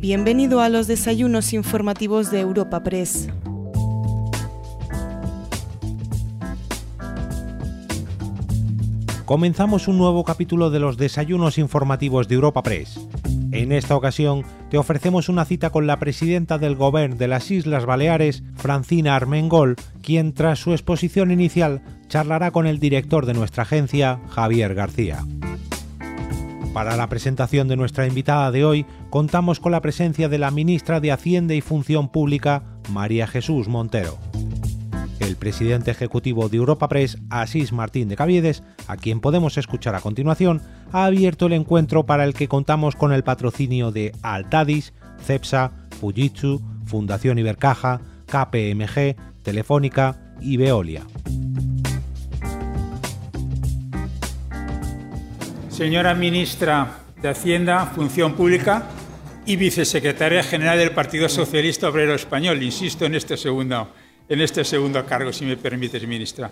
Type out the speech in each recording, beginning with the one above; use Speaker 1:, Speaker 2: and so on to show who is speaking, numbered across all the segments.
Speaker 1: Bienvenido a los desayunos informativos de Europa Press.
Speaker 2: Comenzamos un nuevo capítulo de los desayunos informativos de Europa Press. En esta ocasión te ofrecemos una cita con la presidenta del Gobierno de las Islas Baleares, Francina Armengol, quien tras su exposición inicial charlará con el director de nuestra agencia, Javier García. Para la presentación de nuestra invitada de hoy, contamos con la presencia de la ministra de Hacienda y Función Pública, María Jesús Montero. El presidente ejecutivo de Europa Press, Asís Martín de Caviedes, a quien podemos escuchar a continuación, ha abierto el encuentro para el que contamos con el patrocinio de Altadis, CEPSA, Fujitsu, Fundación Ibercaja, KPMG, Telefónica y Veolia.
Speaker 3: Señora ministra de Hacienda, Función Pública y vicesecretaria general del Partido Socialista Obrero Español, insisto en este segundo en este segundo cargo, si me permites, ministra.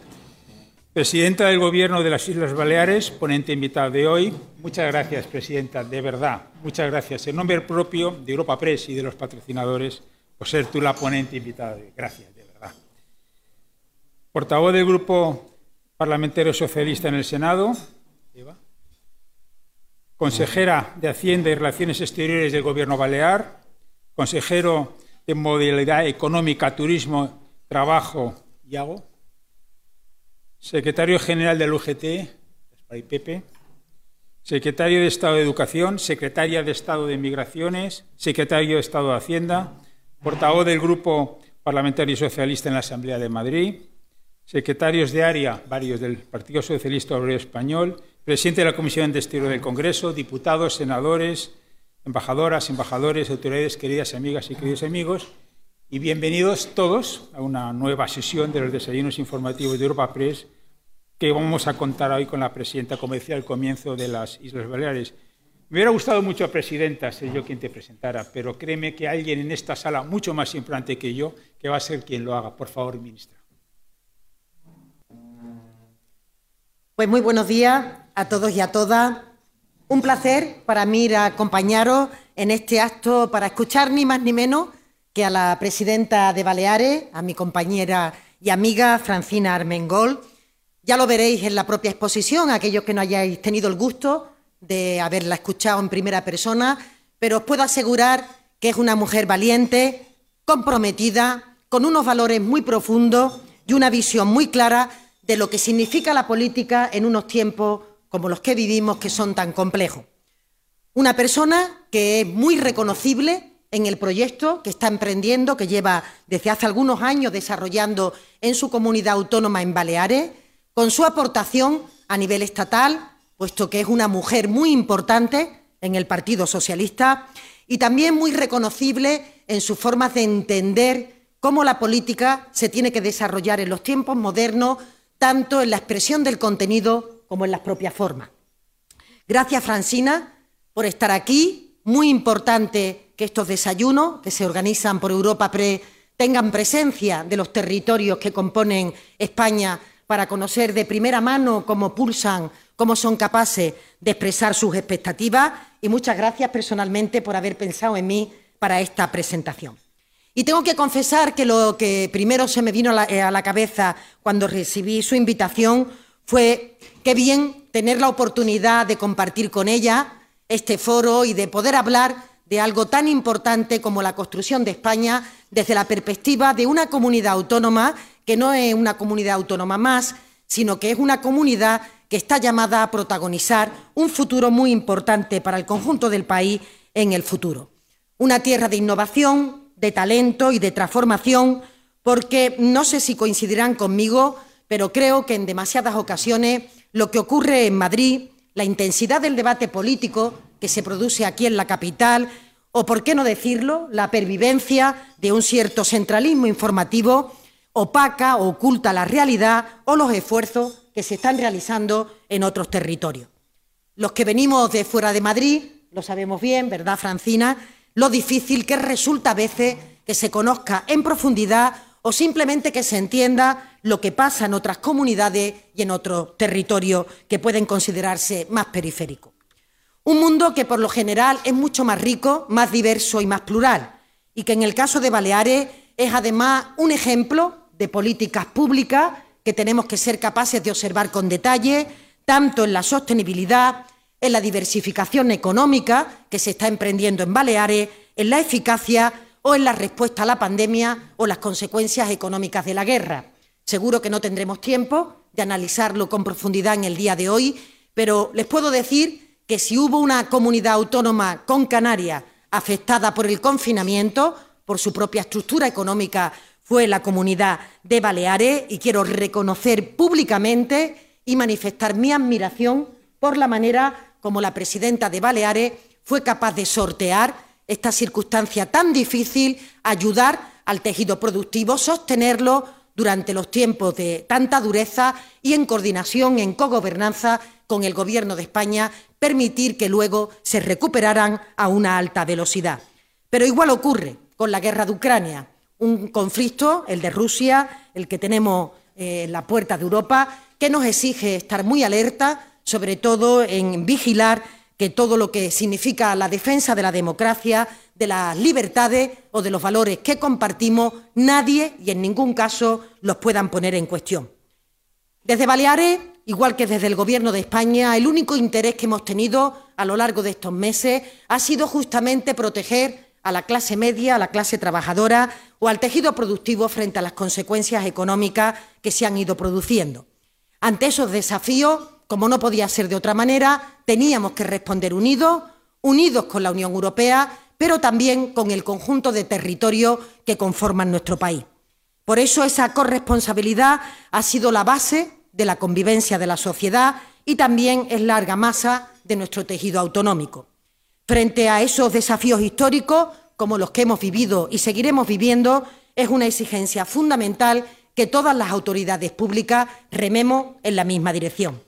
Speaker 3: Presidenta del Gobierno de las Islas Baleares, ponente invitada de hoy, muchas gracias, Presidenta, de verdad, muchas gracias. En nombre propio de Europa Press y de los patrocinadores, por ser tú la ponente invitada de hoy. Gracias, de verdad. Portavoz del Grupo Parlamentario Socialista en el Senado. Consejera de Hacienda y Relaciones Exteriores del Gobierno Balear, consejero de Modalidad Económica, Turismo Trabajo, Iago, secretario general del UGT, Pepe, secretario de Estado de Educación, secretaria de Estado de Migraciones, secretario de Estado de Hacienda, portavoz del Grupo Parlamentario Socialista en la Asamblea de Madrid, secretarios de área, varios del Partido Socialista Obrero Español, presidente de la Comisión de Exterior del Congreso, diputados, senadores, embajadoras, embajadores, autoridades, queridas amigas y queridos amigos, y bienvenidos todos a una nueva sesión de los desayunos informativos de Europa Press que vamos a contar hoy con la presidenta, como decía al comienzo, de las Islas Baleares. Me hubiera gustado mucho, presidenta, ser yo quien te presentara, pero créeme que alguien en esta sala, mucho más importante que yo, que va a ser quien lo haga. Por favor, ministra.
Speaker 4: Pues muy buenos días a todos y a todas. Un placer para mí ir a acompañaros en este acto para escuchar ni más ni menos que a la presidenta de Baleares, a mi compañera y amiga Francina Armengol. Ya lo veréis en la propia exposición, aquellos que no hayáis tenido el gusto de haberla escuchado en primera persona, pero os puedo asegurar que es una mujer valiente, comprometida, con unos valores muy profundos y una visión muy clara de lo que significa la política en unos tiempos como los que vivimos, que son tan complejos. Una persona que es muy reconocible en el proyecto que está emprendiendo, que lleva desde hace algunos años desarrollando en su comunidad autónoma en Baleares, con su aportación a nivel estatal, puesto que es una mujer muy importante en el Partido Socialista y también muy reconocible en sus formas de entender cómo la política se tiene que desarrollar en los tiempos modernos, tanto en la expresión del contenido como en las propias formas. Gracias, Francina, por estar aquí. Muy importante que estos desayunos que se organizan por Europa Pre tengan presencia de los territorios que componen España para conocer de primera mano cómo pulsan, cómo son capaces de expresar sus expectativas y muchas gracias personalmente por haber pensado en mí para esta presentación. Y tengo que confesar que lo que primero se me vino a la, a la cabeza cuando recibí su invitación fue qué bien tener la oportunidad de compartir con ella este foro y de poder hablar de algo tan importante como la construcción de España desde la perspectiva de una comunidad autónoma que no es una comunidad autónoma más, sino que es una comunidad que está llamada a protagonizar un futuro muy importante para el conjunto del país en el futuro. Una tierra de innovación, de talento y de transformación, porque no sé si coincidirán conmigo, pero creo que en demasiadas ocasiones lo que ocurre en Madrid, la intensidad del debate político, que se produce aquí en la capital, o, por qué no decirlo, la pervivencia de un cierto centralismo informativo opaca o oculta la realidad o los esfuerzos que se están realizando en otros territorios. Los que venimos de fuera de Madrid, lo sabemos bien, ¿verdad, Francina? Lo difícil que resulta a veces que se conozca en profundidad o simplemente que se entienda lo que pasa en otras comunidades y en otros territorios que pueden considerarse más periféricos. Un mundo que por lo general es mucho más rico, más diverso y más plural, y que en el caso de Baleares es además un ejemplo de políticas públicas que tenemos que ser capaces de observar con detalle, tanto en la sostenibilidad, en la diversificación económica que se está emprendiendo en Baleares, en la eficacia o en la respuesta a la pandemia o las consecuencias económicas de la guerra. Seguro que no tendremos tiempo de analizarlo con profundidad en el día de hoy, pero les puedo decir que si hubo una comunidad autónoma con Canarias afectada por el confinamiento, por su propia estructura económica, fue la comunidad de Baleares y quiero reconocer públicamente y manifestar mi admiración por la manera como la presidenta de Baleares fue capaz de sortear esta circunstancia tan difícil, ayudar al tejido productivo, sostenerlo durante los tiempos de tanta dureza y en coordinación, en cogobernanza con el Gobierno de España, permitir que luego se recuperaran a una alta velocidad. Pero igual ocurre con la guerra de Ucrania, un conflicto, el de Rusia, el que tenemos eh, en la puerta de Europa, que nos exige estar muy alerta, sobre todo en vigilar que todo lo que significa la defensa de la democracia, de las libertades o de los valores que compartimos, nadie y en ningún caso los puedan poner en cuestión. Desde Baleares, igual que desde el Gobierno de España, el único interés que hemos tenido a lo largo de estos meses ha sido justamente proteger a la clase media, a la clase trabajadora o al tejido productivo frente a las consecuencias económicas que se han ido produciendo. Ante esos desafíos, como no podía ser de otra manera, teníamos que responder unidos, unidos con la Unión Europea, pero también con el conjunto de territorios que conforman nuestro país. Por eso esa corresponsabilidad ha sido la base de la convivencia de la sociedad y también es la argamasa de nuestro tejido autonómico. Frente a esos desafíos históricos, como los que hemos vivido y seguiremos viviendo, es una exigencia fundamental que todas las autoridades públicas rememos en la misma dirección.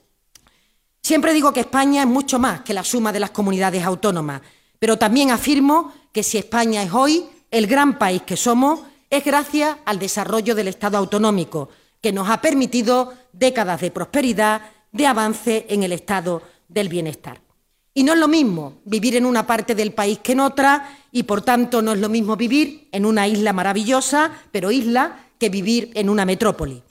Speaker 4: Siempre digo que España es mucho más que la suma de las comunidades autónomas, pero también afirmo que si España es hoy el gran país que somos, es gracias al desarrollo del Estado autonómico, que nos ha permitido décadas de prosperidad, de avance en el estado del bienestar. Y no es lo mismo vivir en una parte del país que en otra, y por tanto no es lo mismo vivir en una isla maravillosa, pero isla, que vivir en una metrópoli.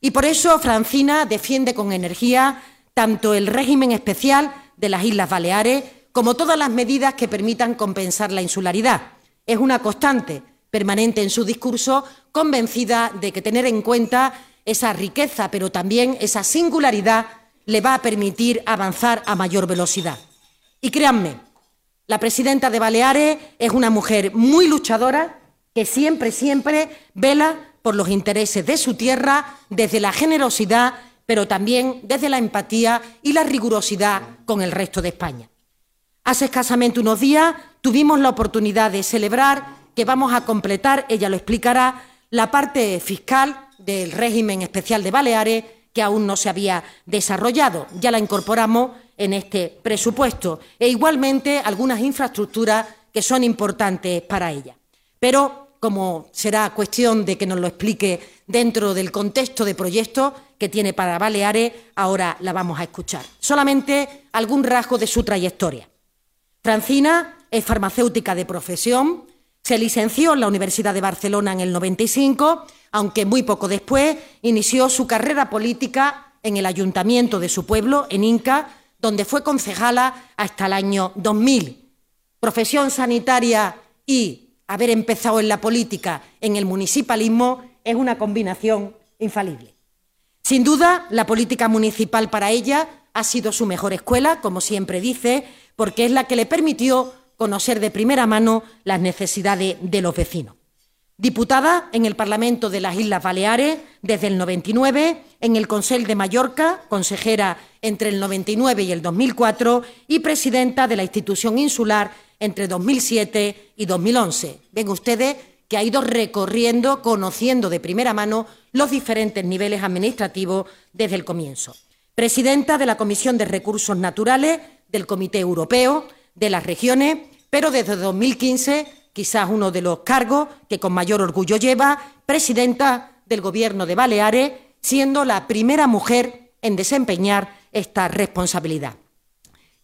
Speaker 4: Y por eso Francina defiende con energía tanto el régimen especial de las Islas Baleares como todas las medidas que permitan compensar la insularidad. Es una constante permanente en su discurso, convencida de que tener en cuenta esa riqueza, pero también esa singularidad, le va a permitir avanzar a mayor velocidad. Y créanme, la presidenta de Baleares es una mujer muy luchadora que siempre, siempre vela por los intereses de su tierra desde la generosidad pero también desde la empatía y la rigurosidad con el resto de España. Hace escasamente unos días tuvimos la oportunidad de celebrar que vamos a completar, ella lo explicará, la parte fiscal del régimen especial de Baleares que aún no se había desarrollado. Ya la incorporamos en este presupuesto e igualmente algunas infraestructuras que son importantes para ella. Pero, como será cuestión de que nos lo explique dentro del contexto de proyectos, que tiene para Baleares, ahora la vamos a escuchar. Solamente algún rasgo de su trayectoria. Francina es farmacéutica de profesión, se licenció en la Universidad de Barcelona en el 95, aunque muy poco después inició su carrera política en el ayuntamiento de su pueblo, en Inca, donde fue concejala hasta el año 2000. Profesión sanitaria y haber empezado en la política en el municipalismo es una combinación infalible. Sin duda, la política municipal para ella ha sido su mejor escuela, como siempre dice, porque es la que le permitió conocer de primera mano las necesidades de los vecinos. Diputada en el Parlamento de las Islas Baleares desde el 99, en el Consell de Mallorca, consejera entre el 99 y el 2004 y presidenta de la institución insular entre 2007 y 2011. Ven ustedes que ha ido recorriendo, conociendo de primera mano los diferentes niveles administrativos desde el comienzo. Presidenta de la Comisión de Recursos Naturales del Comité Europeo de las Regiones, pero desde 2015, quizás uno de los cargos que con mayor orgullo lleva, presidenta del Gobierno de Baleares, siendo la primera mujer en desempeñar esta responsabilidad.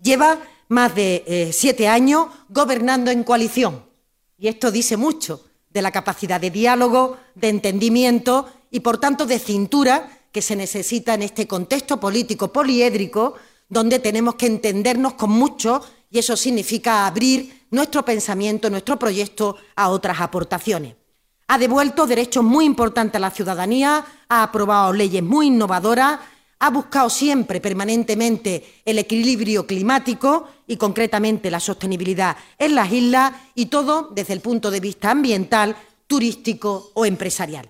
Speaker 4: Lleva más de eh, siete años gobernando en coalición. Y esto dice mucho de la capacidad de diálogo, de entendimiento y, por tanto, de cintura que se necesita en este contexto político poliédrico, donde tenemos que entendernos con mucho y eso significa abrir nuestro pensamiento, nuestro proyecto a otras aportaciones. Ha devuelto derechos muy importantes a la ciudadanía, ha aprobado leyes muy innovadoras, ha buscado siempre, permanentemente, el equilibrio climático y, concretamente, la sostenibilidad en las islas y todo desde el punto de vista ambiental, turístico o empresarial.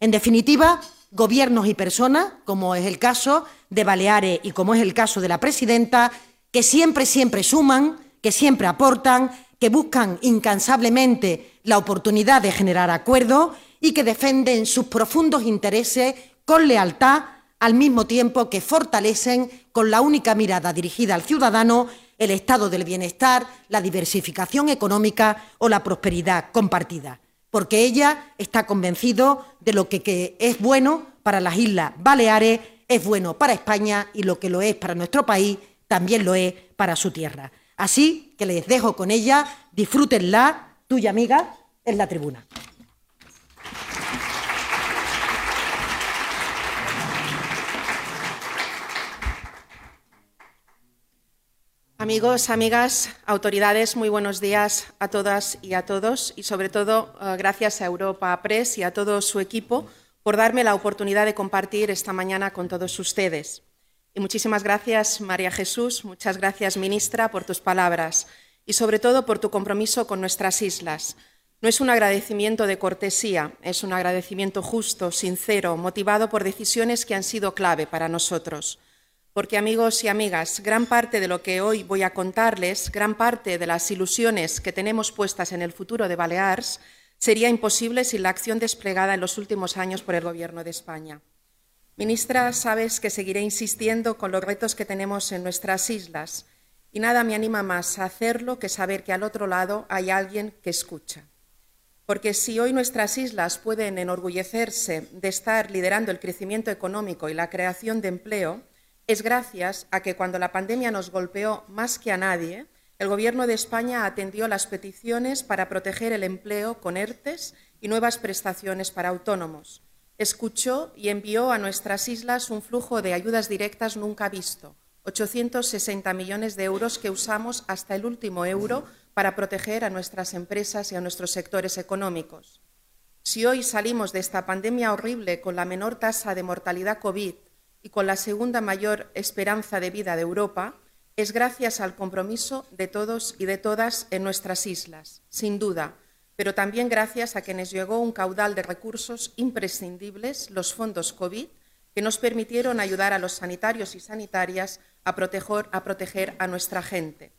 Speaker 4: En definitiva, gobiernos y personas, como es el caso de Baleares y como es el caso de la presidenta, que siempre, siempre suman, que siempre aportan, que buscan incansablemente la oportunidad de generar acuerdos y que defienden sus profundos intereses con lealtad, al mismo tiempo que fortalecen con la única mirada dirigida al ciudadano el estado del bienestar, la diversificación económica o la prosperidad compartida porque ella está convencido de lo que, es bueno para las Islas Baleares, es bueno para España y lo que lo es para nuestro país también lo es para su tierra. Así que les dejo con ella, disfrútenla, tuya amiga, en la tribuna.
Speaker 5: Amigos, amigas, autoridades, muy buenos días a todas y a todos y sobre todo eh, gracias a Europa Press y a todo su equipo por darme la oportunidad de compartir esta mañana con todos ustedes. Y muchísimas gracias, María Jesús, muchas gracias, ministra, por tus palabras y sobre todo por tu compromiso con nuestras islas. No es un agradecimiento de cortesía, es un agradecimiento justo, sincero, motivado por decisiones que han sido clave para nosotros porque amigos y amigas, gran parte de lo que hoy voy a contarles, gran parte de las ilusiones que tenemos puestas en el futuro de Baleares, sería imposible sin la acción desplegada en los últimos años por el Gobierno de España. Ministra, sabes que seguiré insistiendo con los retos que tenemos en nuestras islas y nada me anima más a hacerlo que saber que al otro lado hay alguien que escucha. Porque si hoy nuestras islas pueden enorgullecerse de estar liderando el crecimiento económico y la creación de empleo, es gracias a que cuando la pandemia nos golpeó más que a nadie, el Gobierno de España atendió las peticiones para proteger el empleo con ERTES y nuevas prestaciones para autónomos. Escuchó y envió a nuestras islas un flujo de ayudas directas nunca visto, 860 millones de euros que usamos hasta el último euro para proteger a nuestras empresas y a nuestros sectores económicos. Si hoy salimos de esta pandemia horrible con la menor tasa de mortalidad COVID, y con la segunda mayor esperanza de vida de Europa, es gracias al compromiso de todos y de todas en nuestras islas, sin duda, pero también gracias a quienes llegó un caudal de recursos imprescindibles, los fondos COVID, que nos permitieron ayudar a los sanitarios y sanitarias a proteger a, nuestra gente.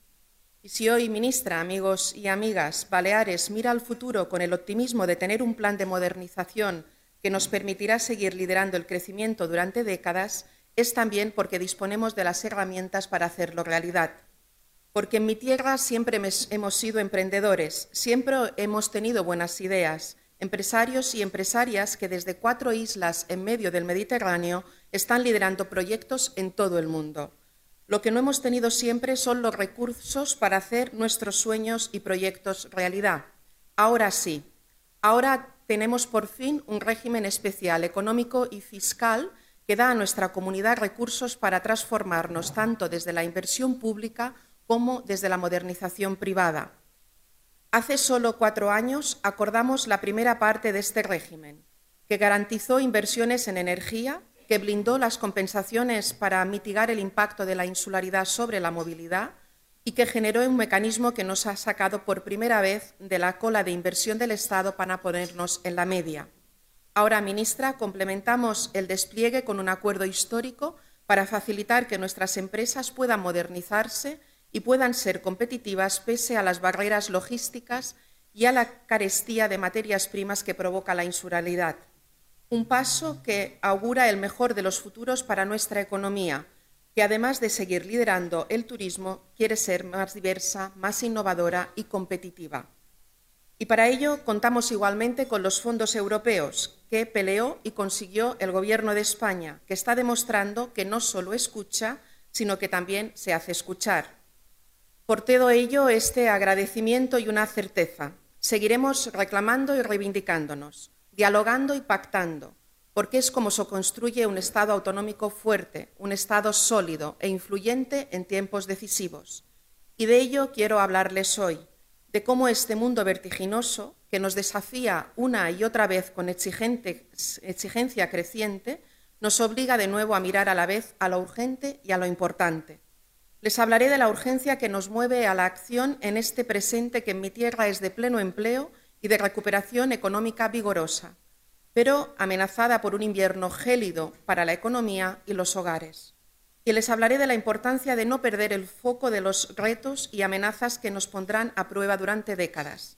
Speaker 5: Y si hoy, ministra, amigos y amigas, Baleares mira al futuro con el optimismo de tener un plan de modernización que nos permitirá seguir liderando el crecimiento durante décadas, es también porque disponemos de las herramientas para hacerlo realidad. Porque en mi tierra siempre hemos sido emprendedores, siempre hemos tenido buenas ideas, empresarios y empresarias que desde cuatro islas en medio del Mediterráneo están liderando proyectos en todo el mundo. Lo que no hemos tenido siempre son los recursos para hacer nuestros sueños y proyectos realidad. Ahora sí, ahora tenemos por fin un régimen especial económico y fiscal que da a nuestra comunidad recursos para transformarnos tanto desde la inversión pública como desde la modernización privada. Hace solo cuatro años acordamos la primera parte de este régimen, que garantizó inversiones en energía, que blindó las compensaciones para mitigar el impacto de la insularidad sobre la movilidad, y que generó un mecanismo que nos ha sacado por primera vez de la cola de inversión del Estado para ponernos en la media. Ahora, ministra, complementamos el despliegue con un acuerdo histórico para facilitar que nuestras empresas puedan modernizarse y puedan ser competitivas pese a las barreras logísticas y a la carestía de materias primas que provoca la insularidad. Un paso que augura el mejor de los futuros para nuestra economía, que además de seguir liderando el turismo, quiere ser más diversa, más innovadora y competitiva. Y para ello contamos igualmente con los fondos europeos que peleó y consiguió el Gobierno de España, que está demostrando que no solo escucha, sino que también se hace escuchar. Por todo ello, este agradecimiento y una certeza. Seguiremos reclamando y reivindicándonos, dialogando y pactando, porque es como se construye un Estado autonómico fuerte, un Estado sólido e influyente en tiempos decisivos. Y de ello quiero hablarles hoy, de cómo este mundo vertiginoso, que nos desafía una y otra vez con exigencia creciente, nos obliga de nuevo a mirar a la vez a lo urgente y a lo importante. Les hablaré de la urgencia que nos mueve a la acción en este presente que en mi tierra es de pleno empleo y de recuperación económica vigorosa, pero amenazada por un invierno gélido para la economía y los hogares. Y les hablaré de la importancia de no perder el foco de los retos y amenazas que nos pondrán a prueba durante décadas.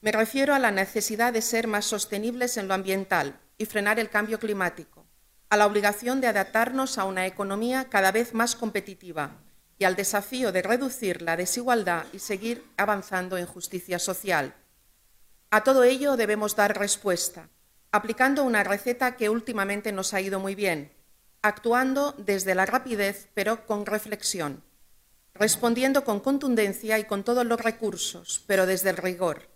Speaker 5: Me refiero a la necesidad de ser más sostenibles en lo ambiental y frenar el cambio climático, a la obligación de adaptarnos a una economía cada vez más competitiva y al desafío de reducir la desigualdad y seguir avanzando en justicia social. A todo ello debemos dar respuesta, aplicando una receta que últimamente nos ha ido muy bien, actuando desde la rapidez pero con reflexión, respondiendo con contundencia y con todos los recursos, pero desde el rigor,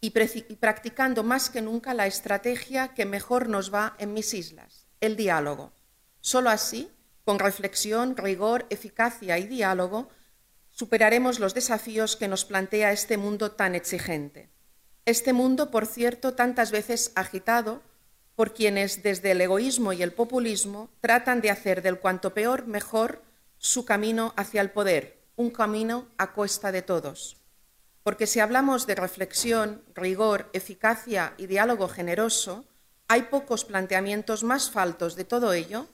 Speaker 5: y, practicando más que nunca la estrategia que mejor nos va en mis islas, el diálogo. Solo así, con reflexión, rigor, eficacia y diálogo, superaremos los desafíos que nos plantea este mundo tan exigente. Este mundo, por cierto, tantas veces agitado por quienes desde el egoísmo y el populismo tratan de hacer del cuanto peor mejor su camino hacia el poder, un camino a cuesta de todos. Porque si hablamos de reflexión, rigor, eficacia y diálogo generoso, hay pocos planteamientos más faltos de todo ello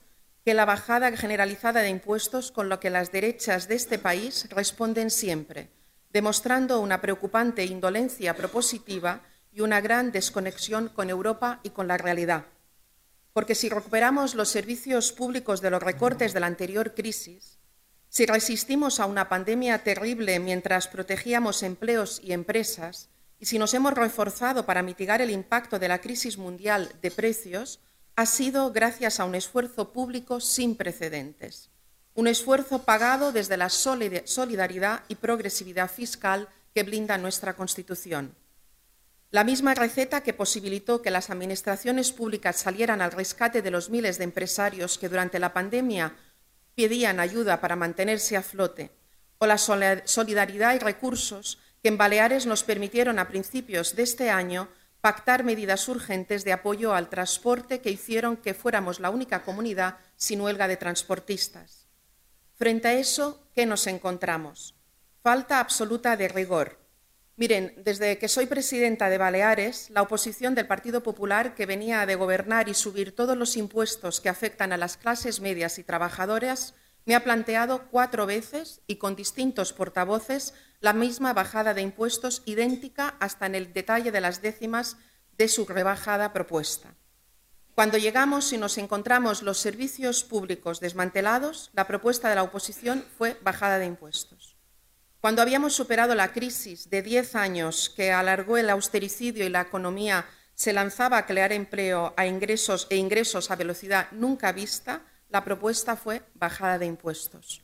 Speaker 5: que la bajada generalizada de impuestos con lo que las derechas de este país responden siempre, demostrando una preocupante indolencia propositiva y una gran desconexión con Europa y con la realidad. Porque si recuperamos los servicios públicos de los recortes de la anterior crisis, si resistimos a una pandemia terrible mientras protegíamos empleos y empresas, y si nos hemos reforzado para mitigar el impacto de la crisis mundial de precios, ha sido gracias a un esfuerzo público sin precedentes, un esfuerzo pagado desde la solidaridad y progresividad fiscal que blinda nuestra Constitución. La misma receta que posibilitó que las administraciones públicas salieran al rescate de los miles de empresarios que durante la pandemia pedían ayuda para mantenerse a flote, o la solidaridad y recursos que en Baleares nos permitieron a principios de este año pactar medidas urgentes de apoyo al transporte que hicieron que fuéramos la única comunidad sin huelga de transportistas. Frente a eso, ¿qué nos encontramos? Falta absoluta de rigor, Miren, desde que soy presidenta de Baleares, la oposición del Partido Popular, que venía de gobernar y subir todos los impuestos que afectan a las clases medias y trabajadoras, me ha planteado cuatro veces y con distintos portavoces la misma bajada de impuestos idéntica hasta en el detalle de las décimas de su rebajada propuesta. Cuando llegamos y nos encontramos los servicios públicos desmantelados, la propuesta de la oposición fue bajada de impuestos. Cuando habíamos superado la crisis de diez años que alargó el austericidio y la economía se lanzaba a crear empleo a ingresos e ingresos a velocidad nunca vista, la propuesta fue bajada de impuestos.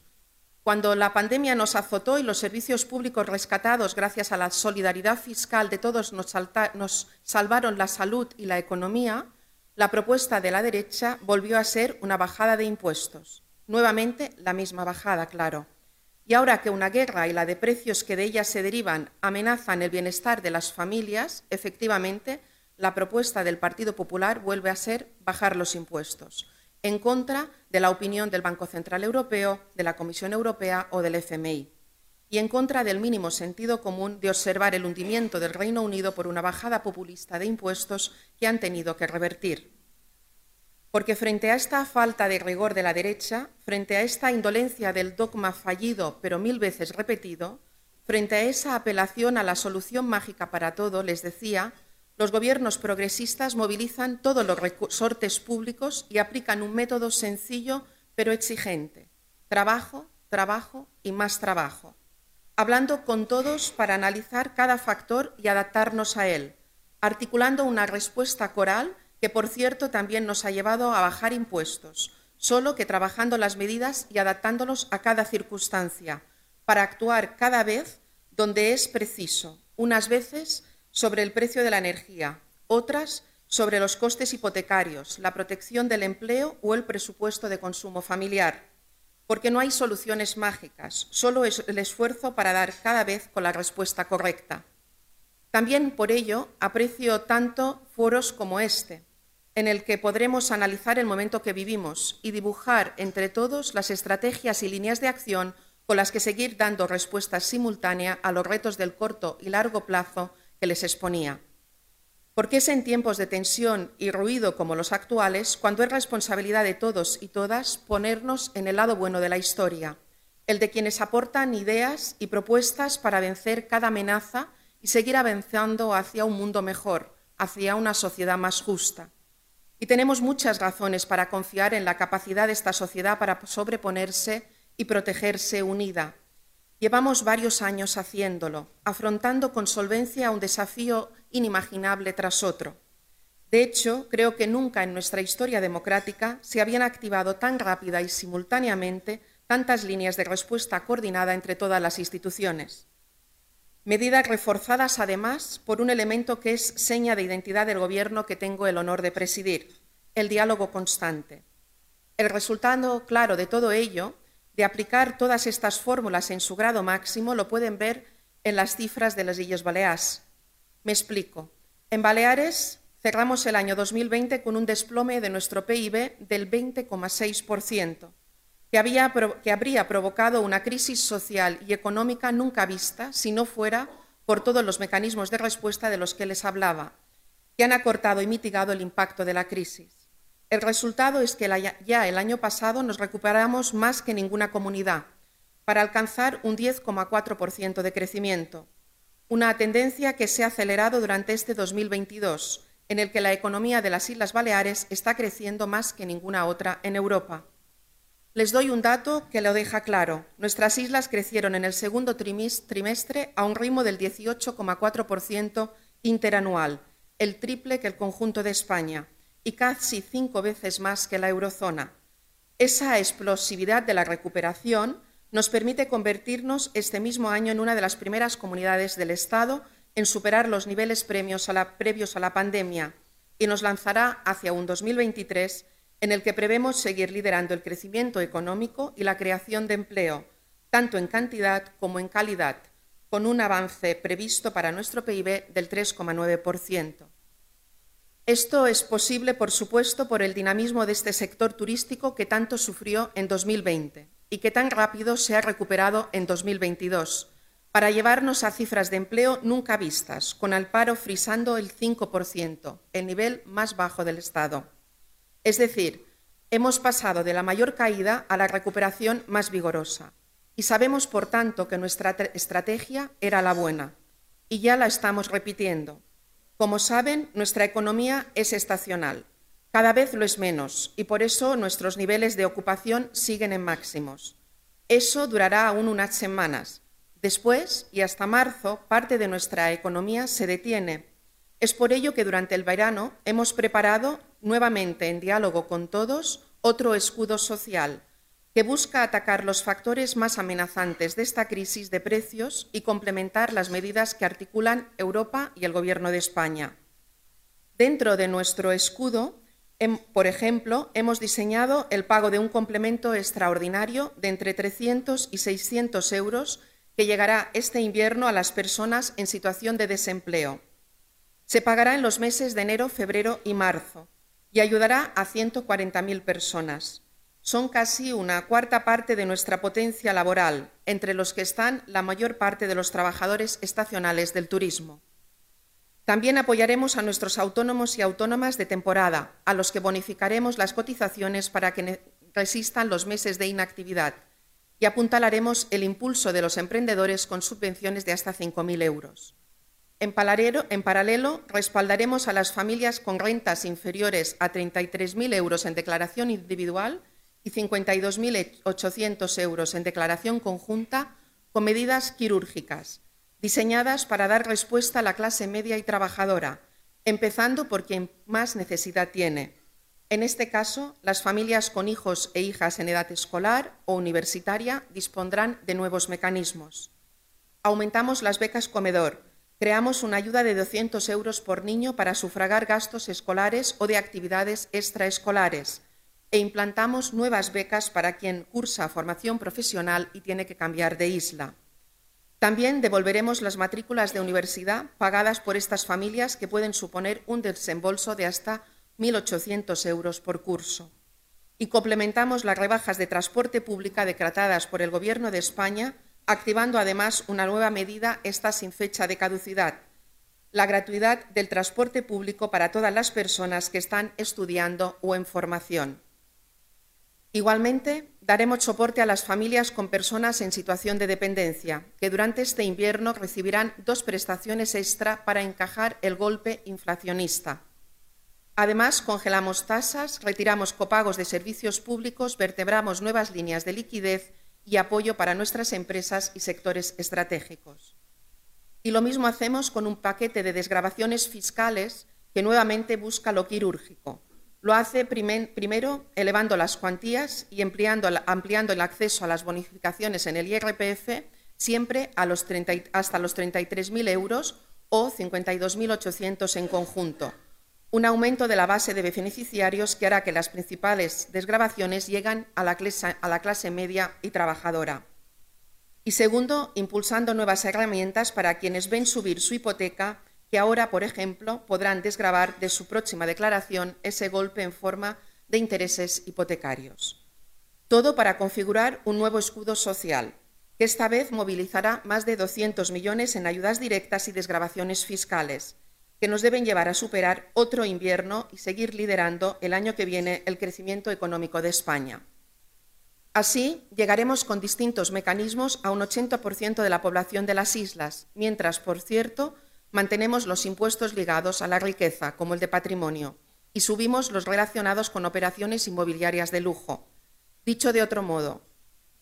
Speaker 5: Cuando la pandemia nos azotó y los servicios públicos rescatados gracias a la solidaridad fiscal de todos nos, nos salvaron la salud y la economía, la propuesta de la derecha volvió a ser una bajada de impuestos. Nuevamente la misma bajada, claro. Y ahora que una guerra y la de precios que de ella se derivan amenazan el bienestar de las familias, efectivamente, la propuesta del Partido Popular vuelve a ser bajar los impuestos, en contra de la opinión del Banco Central Europeo, de la Comisión Europea o del FMI, y en contra del mínimo sentido común de observar el hundimiento del Reino Unido por una bajada populista de impuestos que han tenido que revertir. Porque frente a esta falta de rigor de la derecha, frente a esta indolencia del dogma fallido pero mil veces repetido, frente a esa apelación a la solución mágica para todo, les decía, los gobiernos progresistas movilizan todos los resortes públicos y aplican un método sencillo pero exigente. Trabajo, trabajo y más trabajo. Hablando con todos para analizar cada factor y adaptarnos a él, articulando una respuesta coral que por cierto también nos ha llevado a bajar impuestos, solo que trabajando las medidas y adaptándolos a cada circunstancia, para actuar cada vez donde es preciso, unas veces sobre el precio de la energía, otras sobre los costes hipotecarios, la protección del empleo o el presupuesto de consumo familiar, porque no hay soluciones mágicas, solo es el esfuerzo para dar cada vez con la respuesta correcta. También por ello aprecio tanto foros como este, en el que podremos analizar el momento que vivimos y dibujar entre todos las estrategias y líneas de acción con las que seguir dando respuesta simultánea a los retos del corto y largo plazo que les exponía. Porque es en tiempos de tensión y ruido como los actuales cuando es responsabilidad de todos y todas ponernos en el lado bueno de la historia, el de quienes aportan ideas y propuestas para vencer cada amenaza y seguir avanzando hacia un mundo mejor, hacia una sociedad más justa. Y tenemos muchas razones para confiar en la capacidad de esta sociedad para sobreponerse y protegerse unida. Llevamos varios años haciéndolo, afrontando con solvencia un desafío inimaginable tras otro. De hecho, creo que nunca en nuestra historia democrática se habían activado tan rápida y simultáneamente tantas líneas de respuesta coordinada entre todas las instituciones. Medidas reforzadas además por un elemento que es seña de identidad del Gobierno que tengo el honor de presidir, el diálogo constante. El resultado claro de todo ello, de aplicar todas estas fórmulas en su grado máximo, lo pueden ver en las cifras de las Islas Baleares. Me explico. En Baleares cerramos el año 2020 con un desplome de nuestro PIB del 20,6% que, habría provocado una crisis social y económica nunca vista si no fuera por todos los mecanismos de respuesta de los que les hablaba, que han acortado y mitigado el impacto de la crisis. El resultado es que ya el año pasado nos recuperamos más que ninguna comunidad, para alcanzar un 10,4% de crecimiento, una tendencia que se ha acelerado durante este 2022, en el que la economía de las Islas Baleares está creciendo más que ninguna otra en Europa. Les doy un dato que lo deja claro. Nuestras islas crecieron en el segundo trimestre a un ritmo del 18,4% interanual, el triple que el conjunto de España y casi cinco veces más que la eurozona. Esa explosividad de la recuperación nos permite convertirnos este mismo año en una de las primeras comunidades del Estado en superar los niveles previos a la pandemia y nos lanzará hacia un 2023 en el que prevemos seguir liderando el crecimiento económico y la creación de empleo, tanto en cantidad como en calidad, con un avance previsto para nuestro PIB del 3,9%. Esto es posible, por supuesto, por el dinamismo de este sector turístico que tanto sufrió en 2020 y que tan rápido se ha recuperado en 2022, para llevarnos a cifras de empleo nunca vistas, con el paro frisando el 5%, el nivel más bajo del Estado. Es decir, hemos pasado de la mayor caída a la recuperación más vigorosa y sabemos, por tanto, que nuestra estrategia era la buena y ya la estamos repitiendo. Como saben, nuestra economía es estacional. Cada vez lo es menos y por eso nuestros niveles de ocupación siguen en máximos. Eso durará aún unas semanas. Después, y hasta marzo, parte de nuestra economía se detiene. Es por ello que durante el verano hemos preparado nuevamente en diálogo con todos, otro escudo social que busca atacar los factores más amenazantes de esta crisis de precios y complementar las medidas que articulan Europa y el Gobierno de España. Dentro de nuestro escudo, em, por ejemplo, hemos diseñado el pago de un complemento extraordinario de entre 300 y 600 euros que llegará este invierno a las personas en situación de desempleo. Se pagará en los meses de enero, febrero y marzo y ayudará a 140.000 personas. Son casi una cuarta parte de nuestra potencia laboral, entre los que están la mayor parte de los trabajadores estacionales del turismo. También apoyaremos a nuestros autónomos y autónomas de temporada, a los que bonificaremos las cotizaciones para que resistan los meses de inactividad y apuntalaremos el impulso de los emprendedores con subvenciones de hasta 5.000 euros. En, paralelo, respaldaremos a las familias con rentas inferiores a 33.000 euros en declaración individual y 52.800 euros en declaración conjunta con medidas quirúrgicas, diseñadas para dar respuesta a la clase media y trabajadora, empezando por quien más necesidad tiene. En este caso, las familias con hijos e hijas en edad escolar o universitaria dispondrán de nuevos mecanismos. Aumentamos las becas comedor, creamos una ayuda de 200 euros por niño para sufragar gastos escolares o de actividades extraescolares e implantamos nuevas becas para quien cursa formación profesional y tiene que cambiar de isla. También devolveremos las matrículas de universidad pagadas por estas familias que pueden suponer un desembolso de hasta 1.800 euros por curso. Y complementamos las rebajas de transporte pública decretadas por el Gobierno de España activando además una nueva medida, esta sin fecha de caducidad, la gratuidad del transporte público para todas las personas que están estudiando o en formación. Igualmente, daremos soporte a las familias con personas en situación de dependencia, que durante este invierno recibirán dos prestaciones extra para encajar el golpe inflacionista. Además, congelamos tasas, retiramos copagos de servicios públicos, vertebramos nuevas líneas de liquidez y apoyo para nuestras empresas y sectores estratégicos. Y lo mismo hacemos con un paquete de desgrabaciones fiscales que nuevamente busca lo quirúrgico. Lo hace primero elevando las cuantías y ampliando, el acceso a las bonificaciones en el IRPF siempre hasta los 33.000 euros o 52.800 en conjunto, un aumento de la base de beneficiarios que hará que las principales desgrabaciones lleguen a la, clase, a la clase media y trabajadora. Y segundo, impulsando nuevas herramientas para quienes ven subir su hipoteca, que ahora, por ejemplo, podrán desgravar de su próxima declaración ese golpe en forma de intereses hipotecarios. Todo para configurar un nuevo escudo social, que esta vez movilizará más de 200 millones en ayudas directas y desgrabaciones fiscales, que nos deben llevar a superar otro invierno y seguir liderando el año que viene el crecimiento económico de España. Así, llegaremos con distintos mecanismos a un 80% de la población de las islas, mientras, por cierto, mantenemos los impuestos ligados a la riqueza, como el de patrimonio, y subimos los relacionados con operaciones inmobiliarias de lujo. Dicho de otro modo,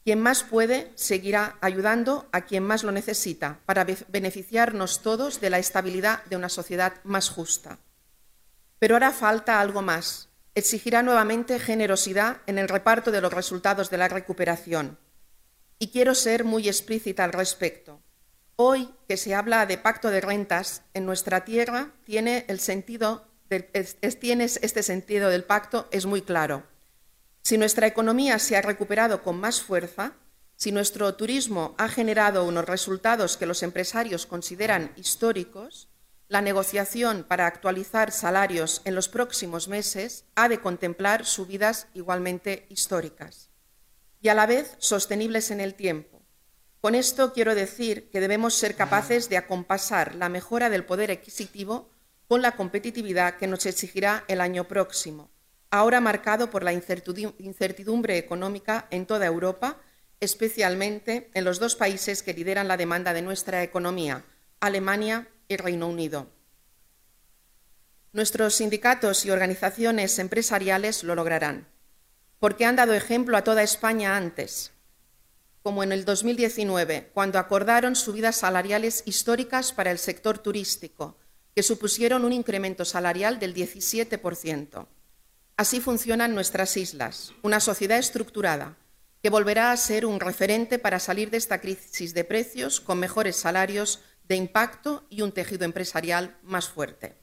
Speaker 5: quien más puede seguirá ayudando a quien más lo necesita para beneficiarnos todos de la estabilidad de una sociedad más justa. Pero hará falta algo más. Exigirá nuevamente generosidad en el reparto de los resultados de la recuperación. Y quiero ser muy explícita al respecto. Hoy que se habla de pacto de rentas, en nuestra tierra tiene el sentido este sentido del pacto es muy claro. Si nuestra economía se ha recuperado con más fuerza, si nuestro turismo ha generado unos resultados que los empresarios consideran históricos, la negociación para actualizar salarios en los próximos meses ha de contemplar subidas igualmente históricas y a la vez sostenibles en el tiempo. Con esto quiero decir que debemos ser capaces de acompasar la mejora del poder adquisitivo con la competitividad que nos exigirá el año próximo ahora marcado por la incertidumbre económica en toda Europa, especialmente en los dos países que lideran la demanda de nuestra economía, Alemania y Reino Unido. Nuestros sindicatos y organizaciones empresariales lo lograrán, porque han dado ejemplo a toda España antes, como en el 2019, cuando acordaron subidas salariales históricas para el sector turístico, que supusieron un incremento salarial del 17%. Así funcionan nuestras islas, una sociedad estructurada que volverá a ser un referente para salir de esta crisis de precios con mejores salarios de impacto y un tejido empresarial más fuerte.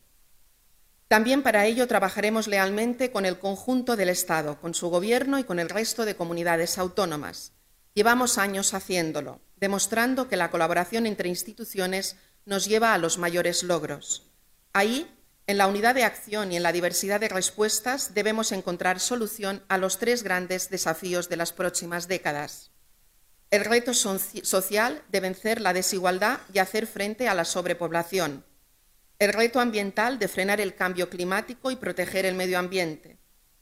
Speaker 5: También para ello trabajaremos lealmente con el conjunto del Estado, con su Gobierno y con el resto de comunidades autónomas. Llevamos años haciéndolo, demostrando que la colaboración entre instituciones nos lleva a los mayores logros. Ahí en la unidad de acción y en la diversidad de respuestas debemos encontrar solución a los tres grandes desafíos de las próximas décadas. El reto social de vencer la desigualdad y hacer frente a la sobrepoblación. El reto ambiental de frenar el cambio climático y proteger el medio ambiente.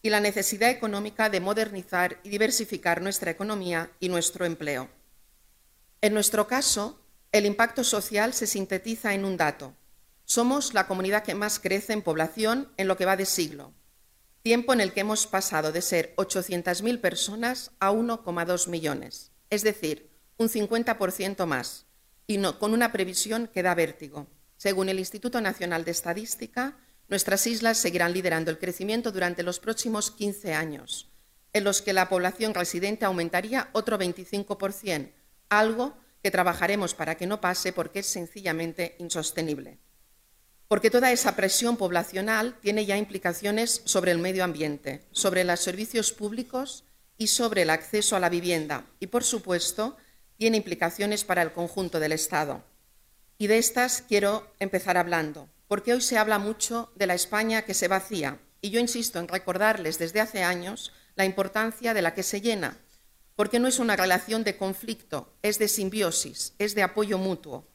Speaker 5: Y la necesidad económica de modernizar y diversificar nuestra economía y nuestro empleo. En nuestro caso, el impacto social se sintetiza en un dato somos la comunidad que más crece en población en lo que va de siglo, tiempo en el que hemos pasado de ser 800.000 personas a 1,2 millones, es decir, un 50% más, y con una previsión que da vértigo. Según el Instituto Nacional de Estadística, nuestras islas seguirán liderando el crecimiento durante los próximos 15 años, en los que la población residente aumentaría otro 25%, algo que trabajaremos para que no pase porque es sencillamente insostenible. Porque toda esa presión poblacional tiene ya implicaciones sobre el medio ambiente, sobre los servicios públicos y sobre el acceso a la vivienda y, por supuesto, tiene implicaciones para el conjunto del Estado. Y de estas quiero empezar hablando, porque hoy se habla mucho de la España que se vacía, y yo insisto en recordarles desde hace años la importancia de la que se llena, porque no es una relación de conflicto, es de simbiosis, es de apoyo mutuo.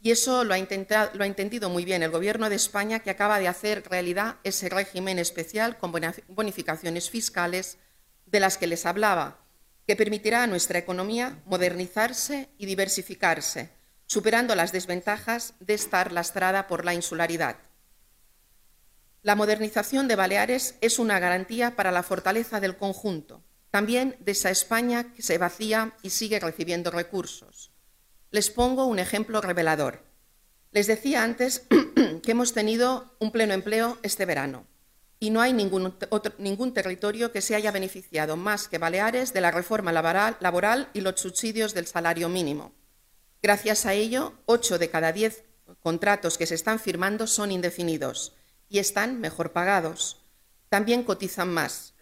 Speaker 5: Y eso lo ha, entendido muy bien el Gobierno de España, que acaba de hacer realidad ese régimen especial con bonificaciones fiscales de las que les hablaba, que permitirá a nuestra economía modernizarse y diversificarse, superando las desventajas de estar lastrada por la insularidad. La modernización de Baleares es una garantía para la fortaleza del conjunto, también de esa España que se vacía y sigue recibiendo recursos. Les pongo un ejemplo revelador. Les decía antes que hemos tenido un pleno empleo este verano y no hay ningún, territorio que se haya beneficiado más que Baleares de la reforma laboral, y los subsidios del salario mínimo. Gracias a ello, ocho de cada diez contratos que se están firmando son indefinidos y están mejor pagados. También cotizan más.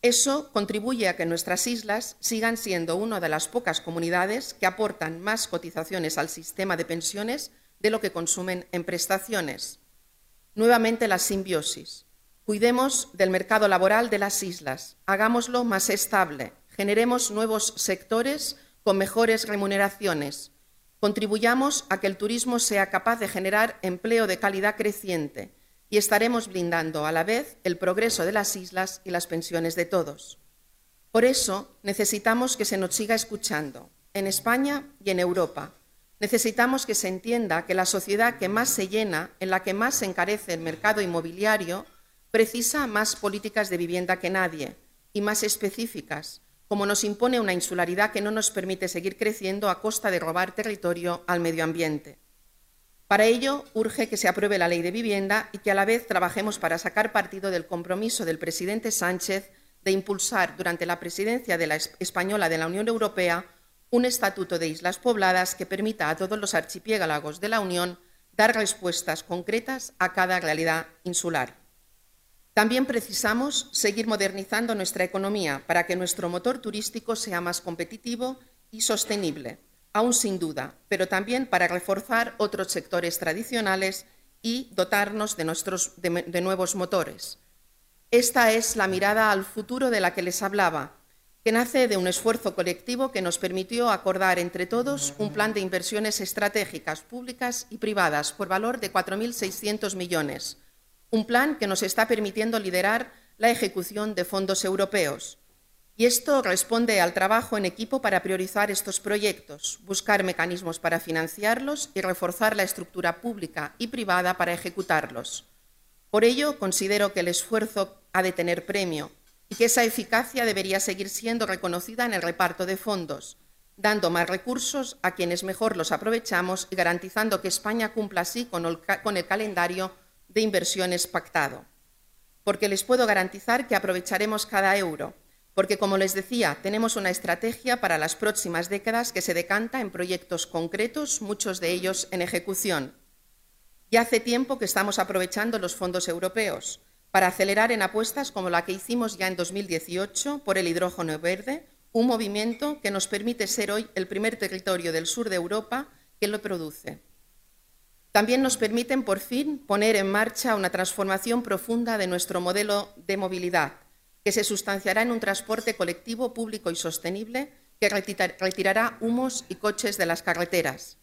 Speaker 5: Eso contribuye a que nuestras islas sigan siendo una de las pocas comunidades que aportan más cotizaciones al sistema de pensiones de lo que consumen en prestaciones. Nuevamente la simbiosis. Cuidemos del mercado laboral de las islas, hagámoslo más estable, generemos nuevos sectores con mejores remuneraciones, contribuyamos a que el turismo sea capaz de generar empleo de calidad creciente y estaremos blindando a la vez el progreso de las islas y las pensiones de todos. Por eso necesitamos que se nos siga escuchando, en España y en Europa. Necesitamos que se entienda que la sociedad que más se llena, en la que más se encarece el mercado inmobiliario, precisa más políticas de vivienda que nadie y más específicas, como nos impone una insularidad que no nos permite seguir creciendo a costa de robar territorio al medio ambiente. Para ello, urge que se apruebe la ley de vivienda y que a la vez trabajemos para sacar partido del compromiso del presidente Sánchez de impulsar durante la presidencia de la española de la Unión Europea un estatuto de islas pobladas que permita a todos los archipiélagos de la Unión dar respuestas concretas a cada realidad insular. También precisamos seguir modernizando nuestra economía para que nuestro motor turístico sea más competitivo y sostenible, aún sin duda, pero también para reforzar otros sectores tradicionales y dotarnos de, de nuevos motores. Esta es la mirada al futuro de la que les hablaba, que nace de un esfuerzo colectivo que nos permitió acordar entre todos un plan de inversiones estratégicas públicas y privadas por valor de 4.600 millones un plan que nos está permitiendo liderar la ejecución de fondos europeos. Y esto responde al trabajo en equipo para priorizar estos proyectos, buscar mecanismos para financiarlos y reforzar la estructura pública y privada para ejecutarlos. Por ello, considero que el esfuerzo ha de tener premio y que esa eficacia debería seguir siendo reconocida en el reparto de fondos, dando más recursos a quienes mejor los aprovechamos y garantizando que España cumpla así con el, calendario de inversiones pactado. Porque les puedo garantizar que aprovecharemos cada euro, porque, como les decía, tenemos una estrategia para las próximas décadas que se decanta en proyectos concretos, muchos de ellos en ejecución. Y hace tiempo que estamos aprovechando los fondos europeos para acelerar en apuestas como la que hicimos ya en 2018 por el hidrógeno verde, un movimiento que nos permite ser hoy el primer territorio del sur de Europa que lo produce. También nos permiten, por fin, poner en marcha una transformación profunda de nuestro modelo de movilidad, que se sustanciará en un transporte colectivo público y sostenible que retirará humos y coches de las carreteras.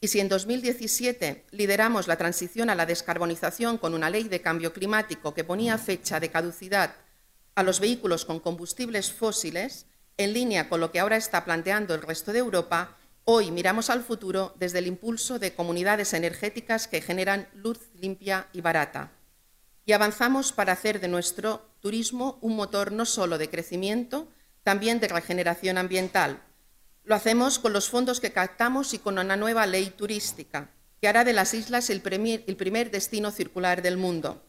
Speaker 5: Y si en 2017 lideramos la transición a la descarbonización con una ley de cambio climático que ponía fecha de caducidad a los vehículos con combustibles fósiles, en línea con lo que ahora está planteando el resto de Europa, Hoy miramos al futuro desde el impulso de comunidades energéticas que generan luz limpia y barata. Y avanzamos para hacer de nuestro turismo un motor no solo de crecimiento, también de regeneración ambiental. Lo hacemos con los fondos que captamos y con una nueva ley turística, que hará de las islas el primer, el primer destino circular del mundo.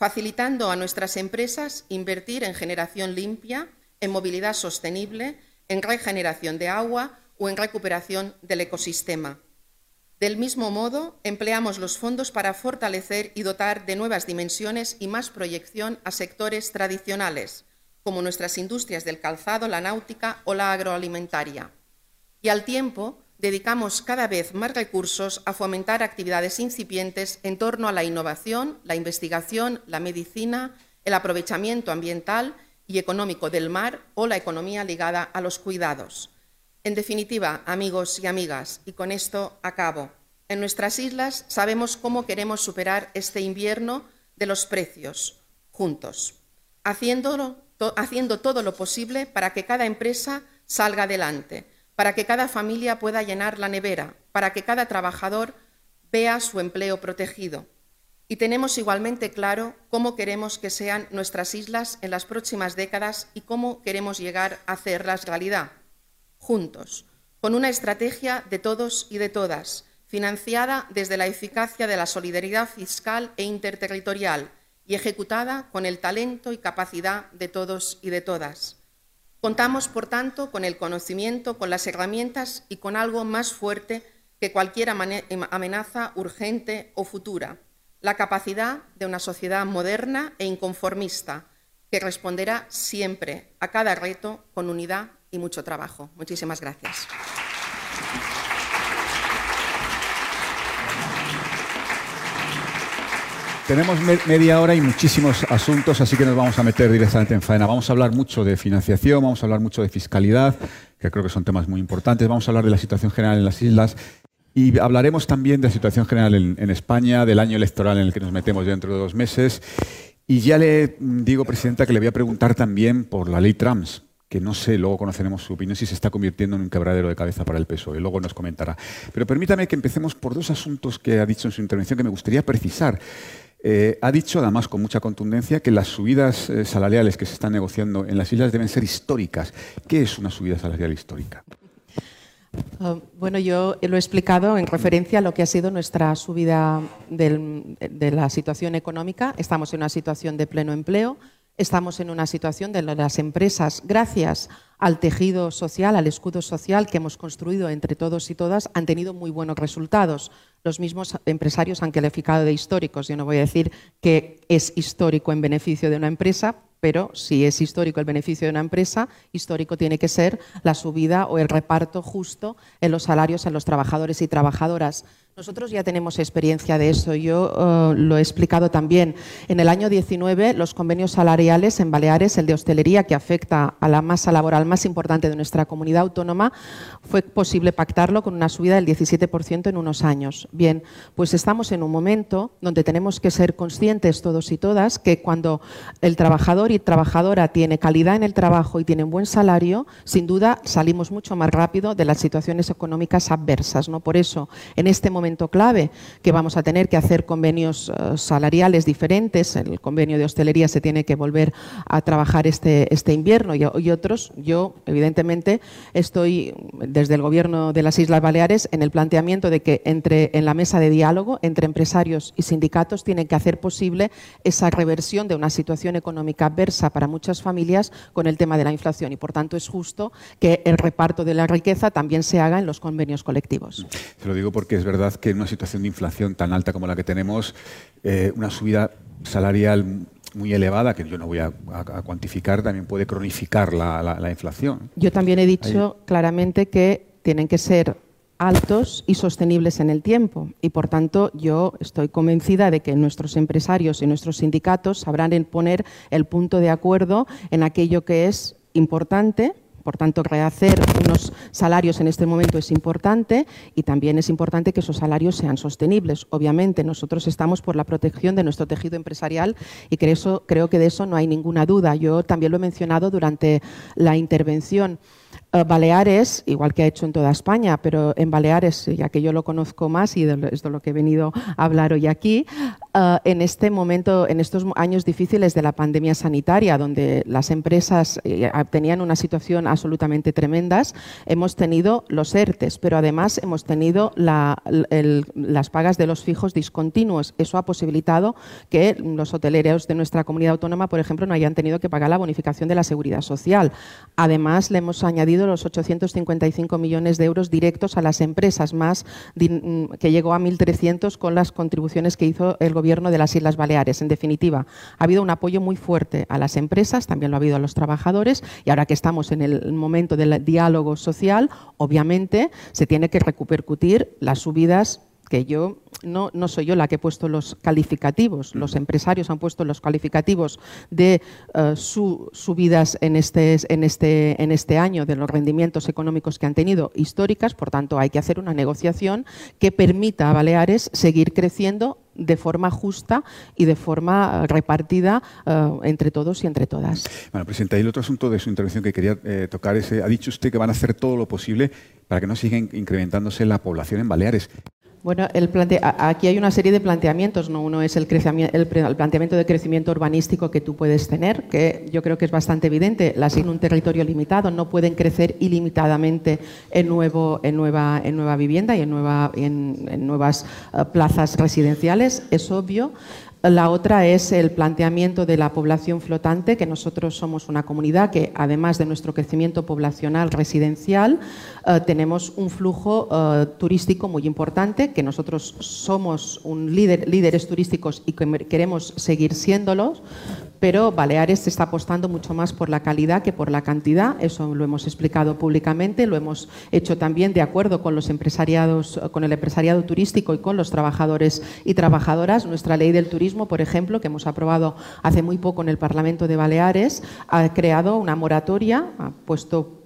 Speaker 6: facilitando a nuestras empresas invertir en generación limpia, en movilidad sostenible, en regeneración de agua o en recuperación del ecosistema. Del mismo modo, empleamos los fondos para fortalecer y dotar de nuevas dimensiones y más proyección a sectores tradicionales, como nuestras industrias del calzado, la náutica o la agroalimentaria. Y al tiempo, dedicamos cada vez más recursos a fomentar actividades incipientes en torno a la innovación, la investigación, la medicina, el aprovechamiento ambiental y económico del mar o la economía ligada a los cuidados. En definitiva, amigos y amigas, y con esto acabo, en nuestras islas sabemos cómo queremos superar este invierno de los precios, juntos, haciendo todo lo posible para que cada empresa salga adelante, para que cada familia pueda llenar la nevera, para que cada trabajador vea su empleo protegido. Y tenemos igualmente claro cómo queremos que sean nuestras islas en las próximas décadas y cómo queremos llegar a hacerlas realidad juntos, con una estrategia de todos y de todas, financiada desde la eficacia de la solidaridad fiscal e interterritorial y ejecutada con el talento y capacidad de todos y de todas. Contamos, por tanto, con el conocimiento, con las herramientas y con algo más fuerte que cualquier amenaza urgente o futura, la capacidad de una sociedad moderna e inconformista que responderá siempre a cada reto con unidad y mucho trabajo. Muchísimas gracias.
Speaker 7: Tenemos media hora y muchísimos asuntos, así que nos vamos a meter directamente en faena. Vamos a hablar mucho de financiación, vamos a hablar mucho de fiscalidad, que creo que son temas muy importantes. Vamos a hablar de la situación general en las islas y hablaremos también de la situación general en, en España, del año electoral en el que nos metemos dentro de dos meses. Y ya le digo, Presidenta, que le voy a preguntar también por la ley Trams, que no sé, luego conoceremos su opinión, si se está convirtiendo en un quebradero de cabeza para el PSOE. Luego nos comentará. Pero permítame que empecemos por dos asuntos que ha dicho en su intervención que me gustaría precisar. Eh, ha dicho, además, con mucha contundencia, que las subidas eh, salariales que se están negociando en las islas deben ser históricas. ¿Qué es una subida salarial histórica?
Speaker 5: Ah, bueno, yo lo he explicado en referencia a lo que ha sido nuestra subida de la situación económica. Estamos en una situación de pleno empleo Estamos en una situación de las empresas, gracias al tejido social, al escudo social que hemos construido entre todos y todas, han tenido muy buenos resultados. Los mismos empresarios han calificado de históricos. Yo no voy a decir que es histórico en beneficio de una empresa, pero si es histórico el beneficio de una empresa, histórico tiene que ser la subida o el reparto justo en los salarios a los trabajadores y trabajadoras. Nosotros ya tenemos experiencia de eso. Yo eh, lo he explicado también. En el año 19, los convenios salariales en Baleares, el de hostelería, que afecta a la masa laboral más importante de nuestra comunidad autónoma, fue posible pactarlo con una subida del 17% en unos años. Bien, pues estamos en un momento donde tenemos que ser conscientes todos y todas que cuando el trabajador y trabajadora tiene calidad en el trabajo y tienen buen salario, sin duda salimos mucho más rápido de las situaciones económicas adversas. ¿no? Por eso, en este momento clave, que vamos a tener que hacer convenios eh, salariales diferentes. El convenio de hostelería se tiene que volver a trabajar este, este invierno y, y otros. Yo, evidentemente, estoy desde el Gobierno de las Islas Baleares en el planteamiento de que entre, en la mesa de diálogo entre empresarios y sindicatos tienen que hacer posible esa reversión de una situación económica adversa para muchas familias con el tema de la inflación y, por tanto, es justo que el reparto de la riqueza también se haga en los convenios colectivos.
Speaker 7: Se lo digo porque es verdad que en una situación de inflación tan alta como la que tenemos, eh, una subida salarial muy elevada, que yo no voy a, cuantificar, también puede cronificar la, inflación.
Speaker 5: Yo también he dicho claramente que tienen que ser altos y sostenibles en el tiempo. Y por tanto, yo estoy convencida de que nuestros empresarios y nuestros sindicatos sabrán poner el punto de acuerdo en aquello que es importante por tanto, rehacer unos salarios en este momento es importante y también es importante que esos salarios sean sostenibles. Obviamente, nosotros estamos por la protección de nuestro tejido empresarial y creo, que de eso no hay ninguna duda. Yo también lo he mencionado durante la intervención. Eh, Baleares, igual que ha hecho en toda España, pero en Baleares, ya que yo lo conozco más y es de lo que he venido a hablar hoy aquí, eh, en este momento, en estos años difíciles de la pandemia sanitaria, donde las empresas eh, tenían una situación absolutamente tremenda, hemos tenido los ERTES, pero además hemos tenido las pagas de los fijos discontinuos. Eso ha posibilitado que los hoteleros de nuestra comunidad autónoma, por ejemplo, no hayan tenido que pagar la bonificación de la seguridad social. Además, le hemos añadido los 855 millones de euros directos a las empresas, más que llegó a 1.300 con las contribuciones que hizo el Gobierno de las Islas Baleares. En definitiva, ha habido un apoyo muy fuerte a las empresas, también lo ha habido a los trabajadores, y ahora que estamos en el momento del diálogo social, obviamente se tiene que repercutir las subidas que yo no, no, soy yo la que he puesto los calificativos, los empresarios han puesto los calificativos de uh, sus subidas en este, en, este, en este año, de los rendimientos económicos que han tenido históricas, por tanto hay que hacer una negociación que permita a Baleares seguir creciendo de forma justa y de forma repartida uh, entre todos y entre todas.
Speaker 7: Bueno, Presidenta, y el otro asunto de su intervención que quería eh, tocar es, eh, ha dicho usted que van a hacer todo lo posible para que no siga incrementándose la población en Baleares.
Speaker 5: Bueno, aquí hay una serie de planteamientos. ¿no? Uno es el, el, planteamiento de crecimiento urbanístico que tú puedes tener, que yo creo que es bastante evidente. Las en un territorio limitado no pueden crecer ilimitadamente en, nuevo, en, nueva, en nueva vivienda y en, nueva, en, nuevas eh, plazas residenciales, es obvio. La otra es el planteamiento de la población flotante, que nosotros somos una comunidad que, además de nuestro crecimiento poblacional residencial, eh, tenemos un flujo eh, turístico muy importante, que nosotros somos un líder, líderes turísticos y que queremos seguir siéndolos, pero Baleares está apostando mucho más por la calidad que por la cantidad. Eso lo hemos explicado públicamente, lo hemos hecho también de acuerdo con los empresariados, con el empresariado turístico y con los trabajadores y trabajadoras. Nuestra ley del turismo, por ejemplo, que hemos aprobado hace muy poco en el Parlamento de Baleares, ha creado una moratoria, ha puesto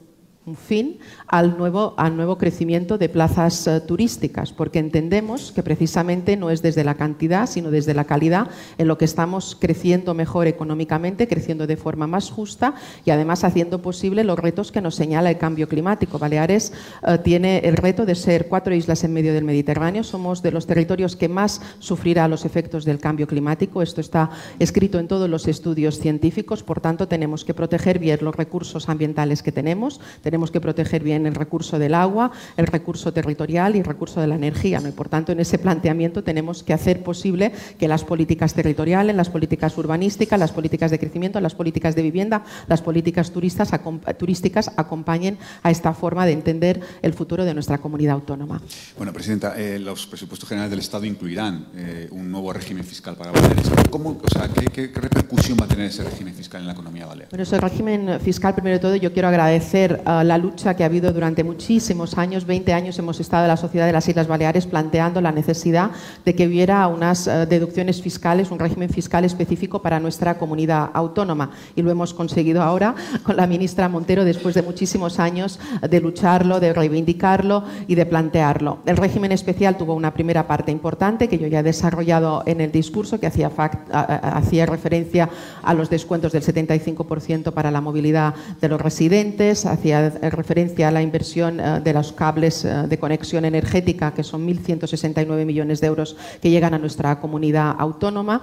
Speaker 5: un fin al nuevo, al nuevo crecimiento de plazas eh, turísticas, porque entendemos que precisamente no es desde la cantidad, sino desde la calidad en lo que estamos creciendo mejor económicamente, creciendo de forma más justa y además haciendo posible los retos que nos señala el cambio climático. Baleares eh, tiene el reto de ser cuatro islas en medio del Mediterráneo, somos de los territorios que más sufrirá los efectos del cambio climático. Esto está escrito en todos los estudios científicos, por tanto tenemos que proteger bien los recursos ambientales que tenemos tenemos que proteger bien el recurso del agua, el recurso territorial y el recurso de la energía. ¿no? Y por tanto, en ese planteamiento tenemos que hacer posible que las políticas territoriales, las políticas urbanísticas, las políticas de crecimiento, las políticas de vivienda, las políticas turistas, turísticas acompañen a esta forma de entender el futuro de nuestra comunidad autónoma.
Speaker 7: Bueno, Presidenta, eh, los presupuestos generales del Estado incluirán eh, un nuevo régimen fiscal para Baleares. ¿Cómo, o sea, ¿qué, ¿qué, repercusión va a tener ese régimen fiscal en la economía balear?
Speaker 5: Bueno, ese régimen fiscal, primero de todo, yo quiero agradecer a la lucha que ha habido durante muchísimos años, 20 años hemos estado en la sociedad de las Islas Baleares planteando la necesidad de que hubiera unas eh, deducciones fiscales, un régimen fiscal específico para nuestra comunidad autónoma. Y lo hemos conseguido ahora con la ministra Montero después de muchísimos años de lucharlo, de reivindicarlo y de plantearlo. El régimen especial tuvo una primera parte importante que yo ya he desarrollado en el discurso, que hacía, hacía referencia a los descuentos del 75% para la movilidad de los residentes, hacía referencia a la inversión eh, de los cables eh, de conexión energética, que son 1.169 millones de euros que llegan a nuestra comunidad autónoma.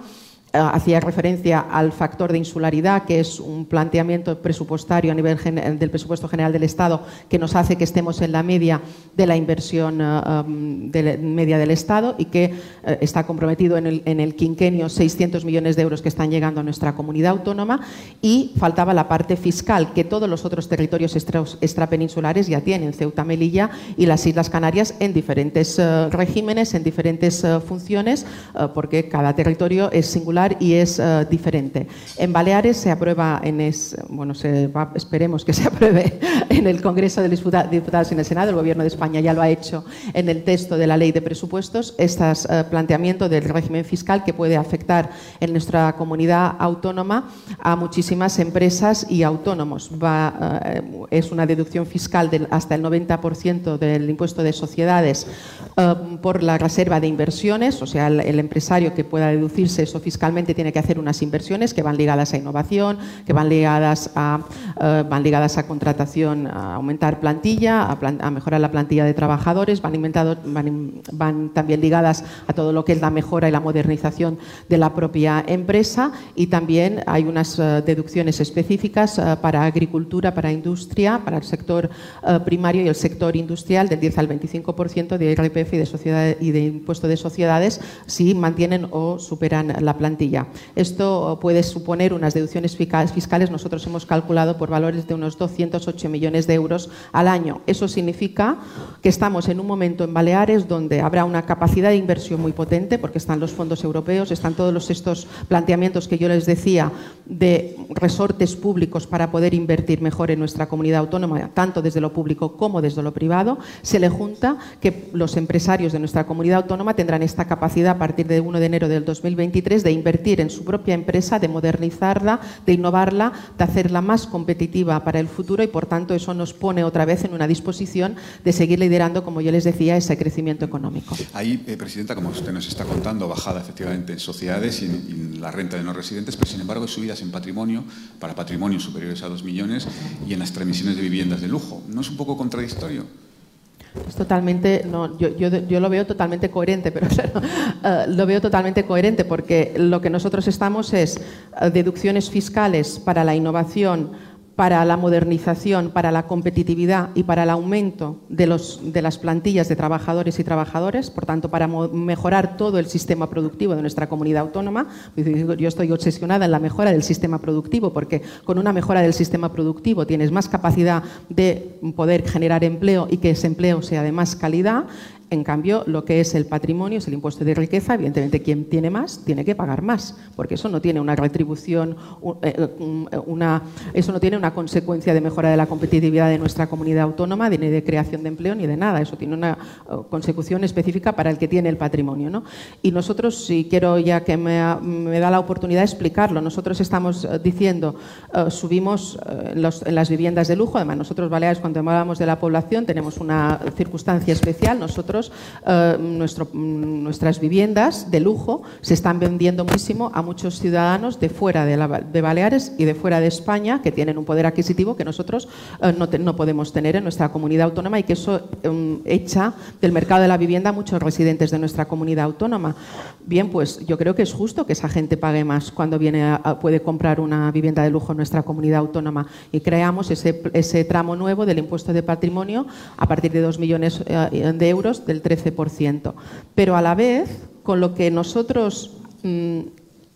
Speaker 5: Eh, hacía referencia al factor de insularidad, que es un planteamiento presupuestario a nivel del presupuesto general del Estado que nos hace que estemos en la media de la inversión eh, de media del Estado y que eh, está comprometido en el, en el, quinquenio 600 millones de euros que están llegando a nuestra comunidad autónoma y faltaba la parte fiscal que todos los otros territorios extrapeninsulares ya tienen, Ceuta, Melilla y las Islas Canarias en diferentes regímenes, en diferentes funciones, porque cada territorio es singular y es eh, diferente. En Baleares se aprueba, en es, bueno, esperemos que se apruebe en el Congreso de Diputados y en el Senado, el Gobierno de España ya lo ha hecho en el texto de la Ley de Presupuestos, este planteamiento del régimen fiscal que puede afectar en nuestra comunidad autónoma a muchísimas empresas y autónomos. Eh, es una deducción fiscal del, hasta el 90% del impuesto de sociedades por la reserva de inversiones, o sea, el, el empresario que pueda deducirse eso fiscal fiscalmente tiene que hacer unas inversiones que van ligadas a innovación, que van ligadas a, eh, van ligadas a contratación, a aumentar plantilla, a, mejorar la plantilla de trabajadores, van, van, también ligadas a todo lo que es la mejora y la modernización de la propia empresa y también hay unas eh, deducciones específicas eh, para agricultura, para industria, para el sector primario y el sector industrial del 10 al 25% de IRPF y de, sociedad, y de impuesto de sociedades si mantienen o superan la plantilla. Esto puede suponer unas deducciones fiscales, nosotros hemos calculado por valores de unos 208 millones de euros al año. Eso significa que estamos en un momento en Baleares donde habrá una capacidad de inversión muy potente, porque están los fondos europeos, están todos estos planteamientos que yo les decía de resortes públicos para poder invertir mejor en nuestra comunidad autónoma, tanto desde lo público como desde lo privado. Se le junta que los empresarios de nuestra comunidad autónoma tendrán esta capacidad a partir de 1 de enero del 2023 de invertir en su propia empresa, de modernizarla, de innovarla, de hacerla más competitiva para el futuro y, por tanto, eso nos pone otra vez en una disposición de seguir liderando, como yo les decía, ese crecimiento económico.
Speaker 7: Ahí, eh, Presidenta, como usted nos está contando, bajada efectivamente en sociedades y en, la renta de no residentes, pero sin embargo subidas en patrimonio, para patrimonios superiores a 2 millones y en las transmisiones de viviendas de lujo. ¿No es un poco contradictorio?
Speaker 5: Es totalmente, no, yo, yo, lo veo totalmente coherente, pero eh, lo veo totalmente coherente porque lo que nosotros estamos es eh, deducciones fiscales para la innovación, para la modernización, para la competitividad y para el aumento de, los, de, las plantillas de trabajadores y trabajadoras, por tanto, para mejorar todo el sistema productivo de nuestra comunidad autónoma. Yo estoy obsesionada en la mejora del sistema productivo, porque con una mejora del sistema productivo tienes más capacidad de poder generar empleo y que ese empleo sea de más calidad. En cambio, lo que es el patrimonio es el impuesto de riqueza. Evidentemente, quien tiene más tiene que pagar más, porque eso no tiene una retribución, eh, eh, una, eso no tiene una consecuencia de mejora de la competitividad de nuestra comunidad autónoma, ni de creación de empleo, ni de nada. Eso tiene una eh, consecución específica para el que tiene el patrimonio. ¿no? Y nosotros, si quiero ya que me, da la oportunidad de explicarlo, nosotros estamos diciendo, subimos en, las viviendas de lujo, además nosotros, Baleares, cuando hablamos de la población, tenemos una circunstancia especial. Nosotros eh, nuestras viviendas de lujo se están vendiendo muchísimo a muchos ciudadanos de fuera de, Baleares y de fuera de España que tienen un poder adquisitivo que nosotros eh, no, podemos tener en nuestra comunidad autónoma y que eso em, echa del mercado de la vivienda a muchos residentes de nuestra comunidad autónoma. Bien, pues yo creo que es justo que esa gente pague más cuando viene puede comprar una vivienda de lujo en nuestra comunidad autónoma y creamos ese, ese tramo nuevo del impuesto de patrimonio a partir de dos millones eh, de euros del 13%. Pero a la vez, con lo que nosotros mm,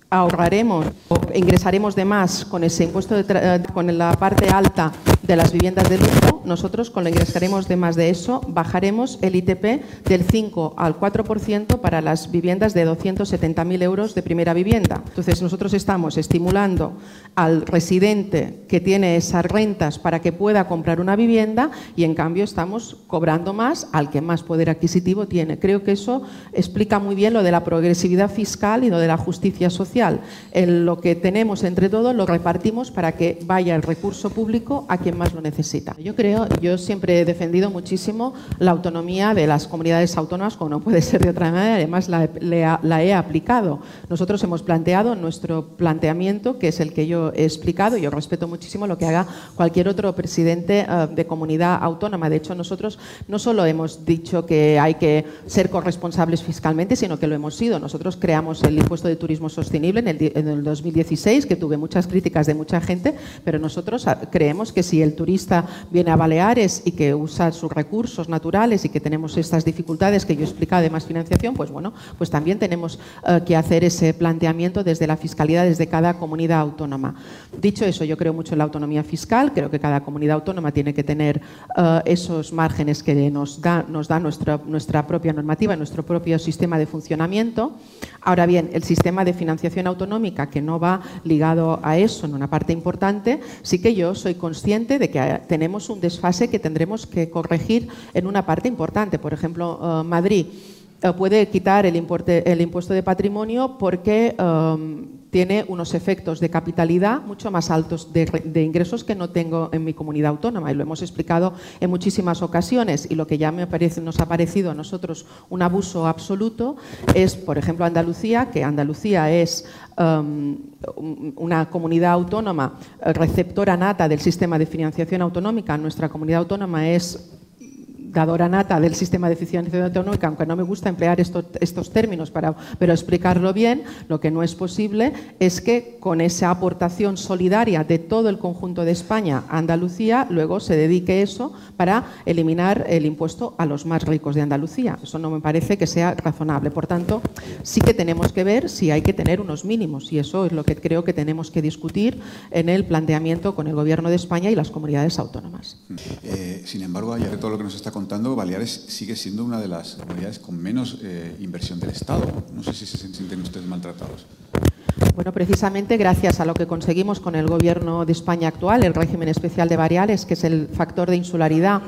Speaker 5: ahorraremos o ingresaremos de más con ese impuesto de con la parte alta de las viviendas de lujo, nosotros con lo ingresaremos de más de eso bajaremos el ITP del 5 al 4% para las viviendas de 270.000 euros de primera vivienda. Entonces nosotros estamos estimulando al residente que tiene esas rentas para que pueda comprar una vivienda y en cambio estamos cobrando más al que más poder adquisitivo tiene. Creo que eso explica muy bien lo de la progresividad fiscal y lo de la justicia social. En lo que tenemos entre todos lo repartimos para que vaya el recurso público a quien más lo necesita. Yo creo, yo siempre he defendido muchísimo la autonomía de las comunidades autónomas, como no puede ser de otra manera, además la, la he aplicado. Nosotros hemos planteado nuestro planteamiento, que es el que yo he explicado. Yo respeto muchísimo lo que haga cualquier otro presidente eh, de comunidad autónoma. De hecho, nosotros no solo hemos dicho que hay que ser corresponsables fiscalmente, sino que lo hemos sido. Nosotros creamos el impuesto de turismo sostenible en el, en el 2016, que tuve muchas críticas de mucha gente, pero nosotros ah, creemos que si el turista viene a Baleares y que usa sus recursos naturales y que tenemos estas dificultades que yo he explicado de más financiación, pues bueno, pues también tenemos eh, que hacer ese planteamiento desde la fiscalidad, desde cada comunidad autónoma. Dicho eso, yo creo mucho en la autonomía fiscal, creo que cada comunidad autónoma tiene que tener eh, esos márgenes que nos da, nos da nuestra, nuestra propia normativa, nuestro propio sistema de funcionamiento. Ahora bien, el sistema de financiación autonómica, que no va ligado a eso en una parte importante, sí que yo soy consciente de que tenemos un desfase que tendremos que corregir en una parte importante. Por ejemplo, eh, Madrid eh, puede quitar el, impuesto de patrimonio porque um, tiene unos efectos de capitalidad mucho más altos de, ingresos que no tengo en mi comunidad autónoma. Y lo hemos explicado en muchísimas ocasiones. Y lo que ya me parece, nos ha parecido a nosotros un abuso absoluto es, por ejemplo, Andalucía, que Andalucía es um, una comunidad autónoma receptora nata del sistema de financiación autonómica. Nuestra comunidad autónoma es dadora nata del sistema de eficiencia autonómica, aunque no me gusta emplear estos términos, para, pero explicarlo bien, lo que no es posible es que con esa aportación solidaria de todo el conjunto de España a Andalucía, luego se dedique eso para eliminar el impuesto a los más ricos de Andalucía. Eso no me parece que sea razonable. Por tanto, sí que tenemos que ver si hay que tener unos mínimos y eso es lo que creo que tenemos que discutir en el planteamiento con el Gobierno de España y las comunidades autónomas.
Speaker 7: Eh, sin embargo, allá de todo lo que nos está contando, contando, Baleares sigue siendo una de las comunidades con menos eh, inversión del Estado. No sé si se sienten ustedes maltratados.
Speaker 5: Bueno, precisamente gracias a lo que conseguimos con el Gobierno de España actual, el régimen especial de Baleares, que es el factor de insularidad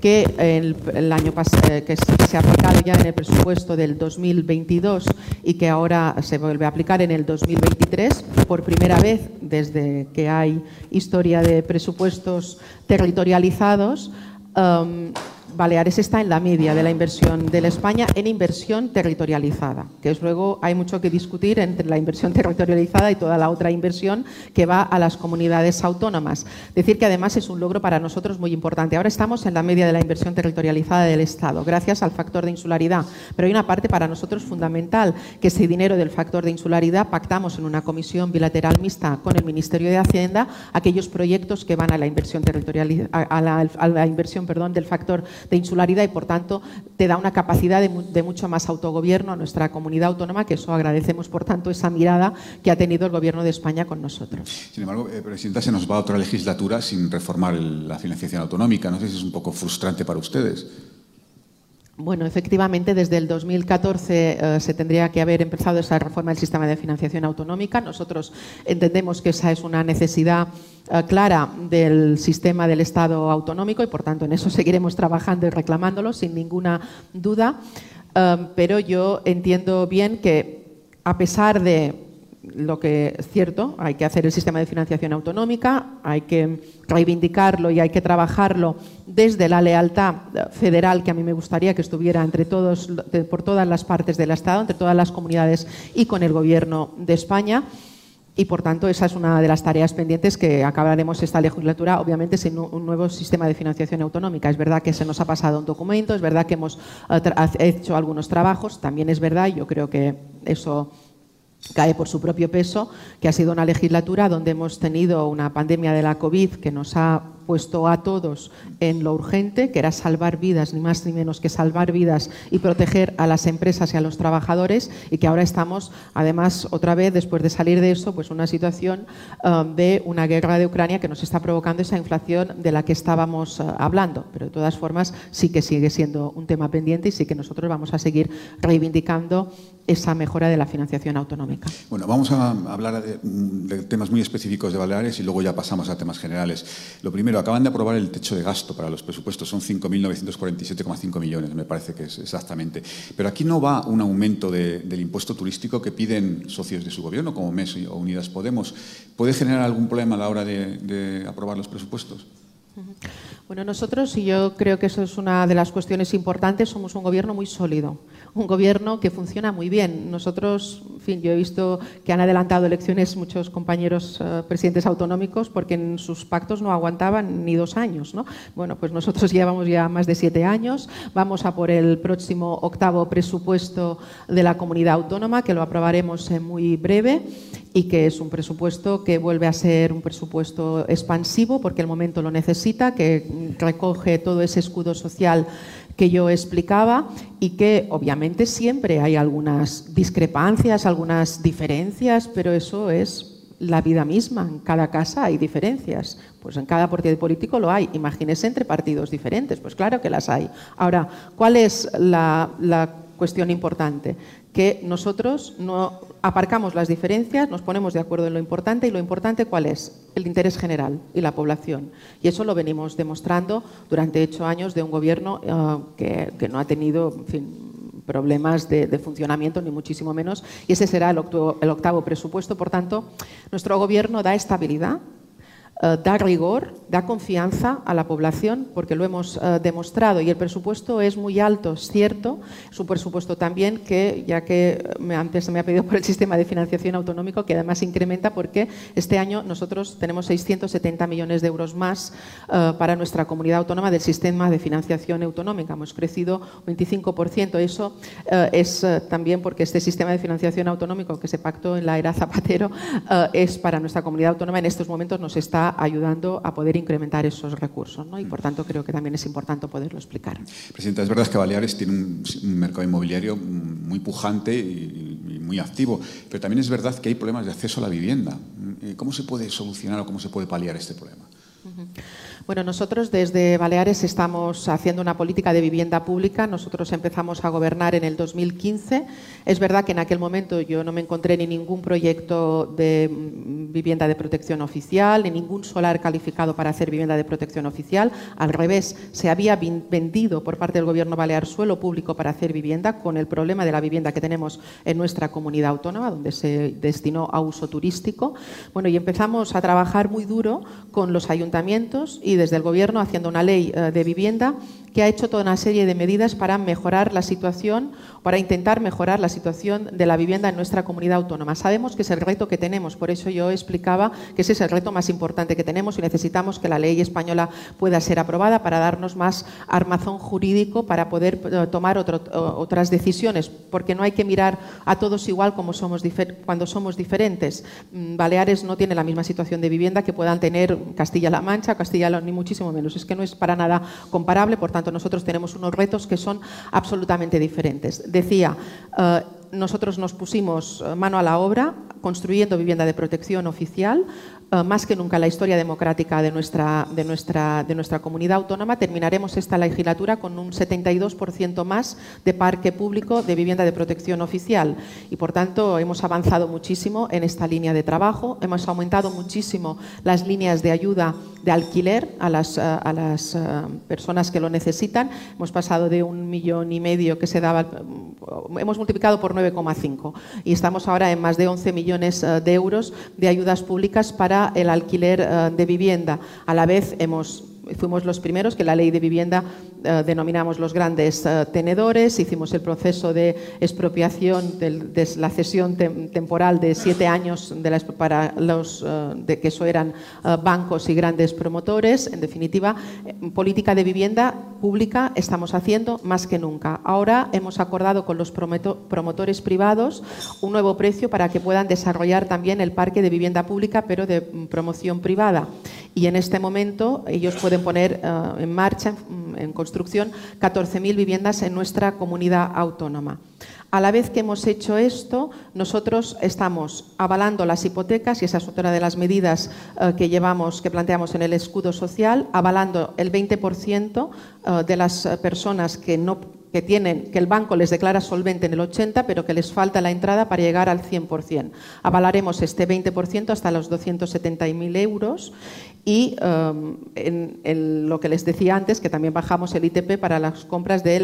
Speaker 5: que el, año eh, que se ha aplicado ya en el presupuesto del 2022 y que ahora se vuelve a aplicar en el 2023 por primera vez desde que hay historia de presupuestos territorializados. Um, Baleares está en la media de la inversión de España en inversión territorializada, que es luego hay mucho que discutir entre la inversión territorializada y toda la otra inversión que va a las comunidades autónomas. Decir que además es un logro para nosotros muy importante. Ahora estamos en la media de la inversión territorializada del Estado, gracias al factor de insularidad, pero hay una parte para nosotros fundamental, que ese dinero del factor de insularidad pactamos en una comisión bilateral mixta con el Ministerio de Hacienda aquellos proyectos que van a la inversión territorial a la, a la inversión, perdón, del factor de insularidad y, por tanto, te da una capacidad de, mucho más autogobierno a nuestra comunidad autónoma, que eso agradecemos, por tanto, esa mirada que ha tenido el Gobierno de España con nosotros.
Speaker 7: Sin embargo, eh, Presidenta, se nos va otra legislatura sin reformar la financiación autonómica. No sé si es un poco frustrante para ustedes.
Speaker 5: Bueno, efectivamente, desde el 2014 eh, se tendría que haber empezado esa reforma del sistema de financiación autonómica. Nosotros entendemos que esa es una necesidad eh, clara del sistema del Estado autonómico y, por tanto, en eso seguiremos trabajando y reclamándolo sin ninguna duda. Eh, pero yo entiendo bien que, a pesar de lo que es cierto, hay que hacer el sistema de financiación autonómica, hay que reivindicarlo y hay que trabajarlo desde la lealtad federal que a mí me gustaría que estuviera entre todos, por todas las partes del Estado, entre todas las comunidades y con el Gobierno de España. Y por tanto, esa es una de las tareas pendientes que acabaremos esta legislatura, obviamente, sin un nuevo sistema de financiación autonómica. Es verdad que se nos ha pasado un documento, es verdad que hemos eh, hecho algunos trabajos, también es verdad, yo creo que eso cae por su propio peso, que ha sido una legislatura donde hemos tenido una pandemia de la COVID que nos ha puesto a todos en lo urgente, que era salvar vidas, ni más ni menos que salvar vidas y proteger a las empresas y a los trabajadores, y que ahora estamos, además, otra vez, después de salir de eso, pues una situación um, de una guerra de Ucrania que nos está provocando esa inflación de la que estábamos uh, hablando. Pero de todas formas, sí que sigue siendo un tema pendiente y sí que nosotros vamos a seguir reivindicando esa mejora de la financiación autonómica.
Speaker 7: Bueno, vamos a hablar de, de temas muy específicos de Baleares y luego ya pasamos a temas generales. Lo primero, acaban de aprobar el techo de gasto para los presupuestos, son 5.947,5 millones, me parece que es exactamente. Pero aquí no va un aumento del impuesto turístico que piden socios de su gobierno, como MES o Unidas Podemos. ¿Puede generar algún problema a la hora de aprobar los presupuestos?
Speaker 5: Bueno, nosotros, y yo creo que eso es una de las cuestiones importantes, somos un gobierno muy sólido, un gobierno que funciona muy bien. Nosotros, en fin, yo he visto que han adelantado elecciones muchos compañeros eh, presidentes autonómicos porque en sus pactos no aguantaban ni dos años. ¿no? Bueno, pues nosotros llevamos ya más de siete años, vamos a por el próximo octavo presupuesto de la comunidad autónoma, que lo aprobaremos en muy breve y que es un presupuesto que vuelve a ser un presupuesto expansivo porque el momento lo necesita, que recoge todo ese escudo social que yo explicaba y que obviamente siempre hay algunas discrepancias, algunas diferencias, pero eso es la vida misma. En cada casa hay diferencias. Pues en cada partido político lo hay. Imagínese entre partidos diferentes. Pues claro que las hay. Ahora, ¿cuál es la, la cuestión importante? Que nosotros no aparcamos las diferencias, nos ponemos de acuerdo en lo importante y lo importante cuál es? El interés general y la población. Y eso lo venimos demostrando durante ocho años de un gobierno eh, que, no ha tenido problemas de, funcionamiento, ni muchísimo menos, y ese será el octavo presupuesto. Por tanto, nuestro Gobierno da estabilidad da rigor, da confianza a la población, porque lo hemos eh, demostrado. Y el presupuesto es muy alto, es cierto. Es presupuesto también que, ya que antes se me ha pedido por el sistema de financiación autonómico, que además incrementa porque este año nosotros tenemos 670 millones de euros más eh, para nuestra comunidad autónoma del sistema de financiación autonómica. Hemos crecido un 25%. Eso es también porque este sistema de financiación autonómico que se pactó en la era Zapatero es para nuestra comunidad autónoma en estos momentos nos está ayudando a poder incrementar esos recursos. ¿no? Y por tanto creo que también es importante poderlo explicar.
Speaker 7: Presidenta, es verdad que Baleares tiene un, mercado inmobiliario muy pujante y, y, muy activo, pero también es verdad que hay problemas de acceso a la vivienda. ¿Cómo se puede solucionar o cómo se puede paliar este problema?
Speaker 5: Bueno, nosotros desde Baleares estamos haciendo una política de vivienda pública. Nosotros empezamos a gobernar en el 2015. Es verdad que en aquel momento yo no me encontré ni ningún proyecto de mm, vivienda de protección oficial, ni ningún solar calificado para hacer vivienda de protección oficial. Al revés, se había vendido por parte del Gobierno balear suelo público para hacer vivienda con el problema de la vivienda que tenemos en nuestra comunidad autónoma, donde se destinó a uso turístico. Bueno, y empezamos a trabajar muy duro con los ayuntamientos y desde el Gobierno haciendo una ley eh, de vivienda que ha hecho toda una serie de medidas para mejorar la situación, para intentar mejorar la situación de la vivienda en nuestra comunidad autónoma. Sabemos que es el reto que tenemos, por eso yo explicaba que ese es el reto más importante que tenemos y necesitamos que la ley española pueda ser aprobada para darnos más armazón jurídico para poder eh, tomar otras decisiones, porque no hay que mirar a todos igual como somos cuando somos diferentes. Mm, Baleares no tiene la misma situación de vivienda que puedan tener Castilla-La Mancha, Castilla ni muchísimo menos. Es que no es para nada comparable, por tanto nosotros tenemos unos retos que son absolutamente diferentes. Decía, eh, nosotros nos pusimos eh, mano a la obra construyendo vivienda de protección oficial, eh, más que nunca la historia democrática de nuestra, de, nuestra, de nuestra comunidad autónoma. Terminaremos esta legislatura con un 72% más de parque público de vivienda de protección oficial y, por tanto, hemos avanzado muchísimo en esta línea de trabajo. Hemos aumentado muchísimo las líneas de ayuda de alquiler a las, a las personas que lo necesitan. Hemos pasado de un millón y medio que se daba, hemos multiplicado por 9,5 y estamos ahora en más de 11 millones eh, de euros de ayudas públicas para el alquiler eh, de vivienda. A la vez hemos fuimos los primeros que la ley de vivienda eh, denominamos los grandes eh, tenedores, hicimos el proceso de expropiación de, la cesión temporal de siete años para los eh, de que eso eran bancos y grandes promotores. En definitiva, política de vivienda pública estamos haciendo más que nunca. Ahora hemos acordado con los promotores privados un nuevo precio para que puedan desarrollar también el parque de vivienda pública, pero de mm, promoción privada. Y en este momento ellos pueden poner en marcha, en construcción 14.000 viviendas en nuestra comunidad autónoma. A la vez que hemos hecho esto, nosotros estamos avalando las hipotecas, y esa es otra de las medidas eh, que llevamos, que planteamos en el escudo social, avalando el 20% eh, de las personas que no que tienen que el banco les declara solvente en el 80, pero que les falta la entrada para llegar al 100%. Avalaremos este 20% hasta los 270.000 euros y um, en, lo que les decía antes, que también bajamos el ITP para las compras de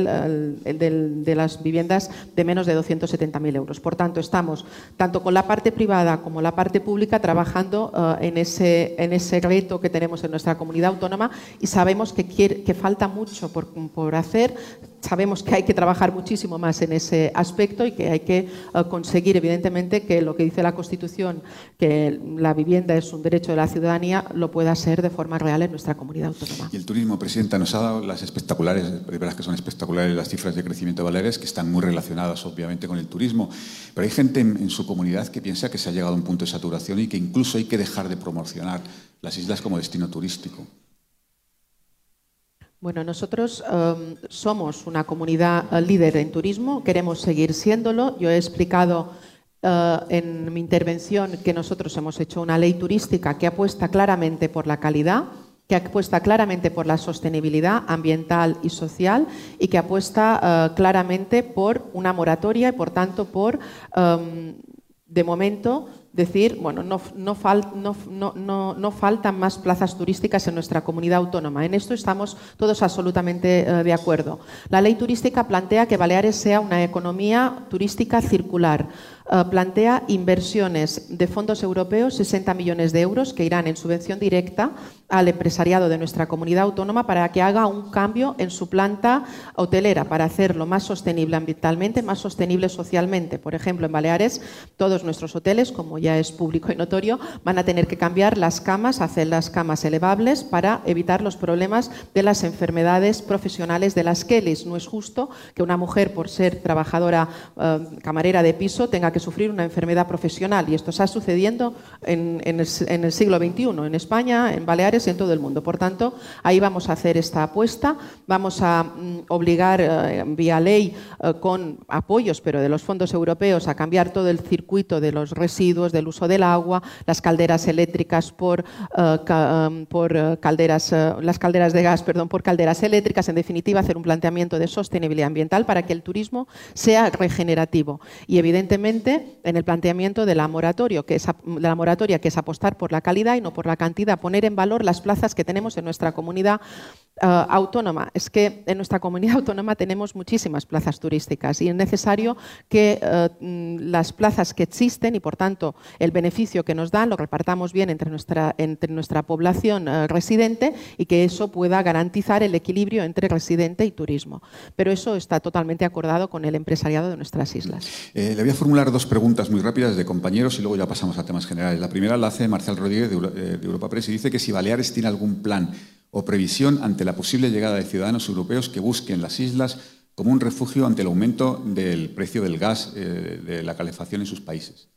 Speaker 5: las viviendas de menos de 270.000 euros. Por tanto, estamos tanto con la parte privada como la parte pública trabajando uh, en, ese, en ese reto que tenemos en nuestra comunidad autónoma y sabemos que, que falta mucho por, por hacer sabemos que hay que trabajar muchísimo más en ese aspecto y que hay que uh, conseguir, evidentemente, que lo que dice la Constitución, que la vivienda es un derecho de la ciudadanía, lo pueda ser de forma real en nuestra comunidad autónoma.
Speaker 7: Y el turismo, Presidenta, nos ha dado las espectaculares, de verdad que son espectaculares las cifras de crecimiento de Baleares, que están muy relacionadas, obviamente, con el turismo. Pero hay gente en, en su comunidad que piensa que se ha llegado a un punto de saturación y que incluso hay que dejar de promocionar las islas como destino turístico.
Speaker 5: Bueno, nosotros em, somos una comunidad eh, líder en turismo, queremos seguir siéndolo. Yo he explicado eh, en mi intervención que nosotros hemos hecho una ley turística que apuesta claramente por la calidad, que apuesta claramente por la sostenibilidad ambiental y social y que apuesta eh, claramente por una moratoria y, por tanto, por, em, de momento, decir, bueno, no, no, no, faltan más plazas turísticas en nuestra comunidad autónoma. En esto estamos todos absolutamente eh, de acuerdo. La ley turística plantea que Baleares sea una economía turística circular. Eh, plantea inversiones de fondos europeos, 60 millones de euros, que irán en subvención directa al empresariado de nuestra comunidad autónoma para que haga un cambio en su planta hotelera, para hacerlo más sostenible ambientalmente, más sostenible socialmente. Por ejemplo, en Baleares, todos nuestros hoteles, como ya es público y notorio, van a tener que cambiar las camas, hacer las camas elevables para evitar los problemas de las enfermedades profesionales de las Kellys. No es justo que una mujer, por ser trabajadora eh, camarera de piso, tenga que sufrir una enfermedad profesional. Y esto está sucediendo en, el, siglo XXI, en España, en Baleares en todo el mundo. Por tanto, ahí vamos a hacer esta apuesta. Vamos a mm, obligar, eh, vía ley, eh, con apoyos, pero de los fondos europeos, a cambiar todo el circuito de los residuos, del uso del agua, las calderas eléctricas por, eh, por calderas, las calderas de gas, perdón, por calderas eléctricas. En definitiva, hacer un planteamiento de sostenibilidad ambiental para que el turismo sea regenerativo. Y evidentemente en el planteamiento de la, moratorio, que es, de la moratoria, que es apostar por la calidad y no por la cantidad, poner en valor las plazas que tenemos en nuestra comunidad eh, autónoma. Es que en nuestra comunidad autónoma tenemos muchísimas plazas turísticas y es necesario que eh, mm, las plazas que existen y, por tanto, el beneficio que nos dan lo repartamos bien entre nuestra, entre nuestra población eh, residente y que eso pueda garantizar el equilibrio entre residente y turismo. Pero eso está totalmente acordado con el empresariado de nuestras islas.
Speaker 7: le voy a formular dos preguntas muy rápidas de compañeros y luego ya pasamos a temas generales. La primera la hace Marcial Rodríguez de, de Europa Press y dice que si Baleares tiene algún plan o previsión ante la posible llegada de ciudadanos europeos que busquen las islas como un refugio ante el aumento del precio del gas eh, de la calefacción en sus países.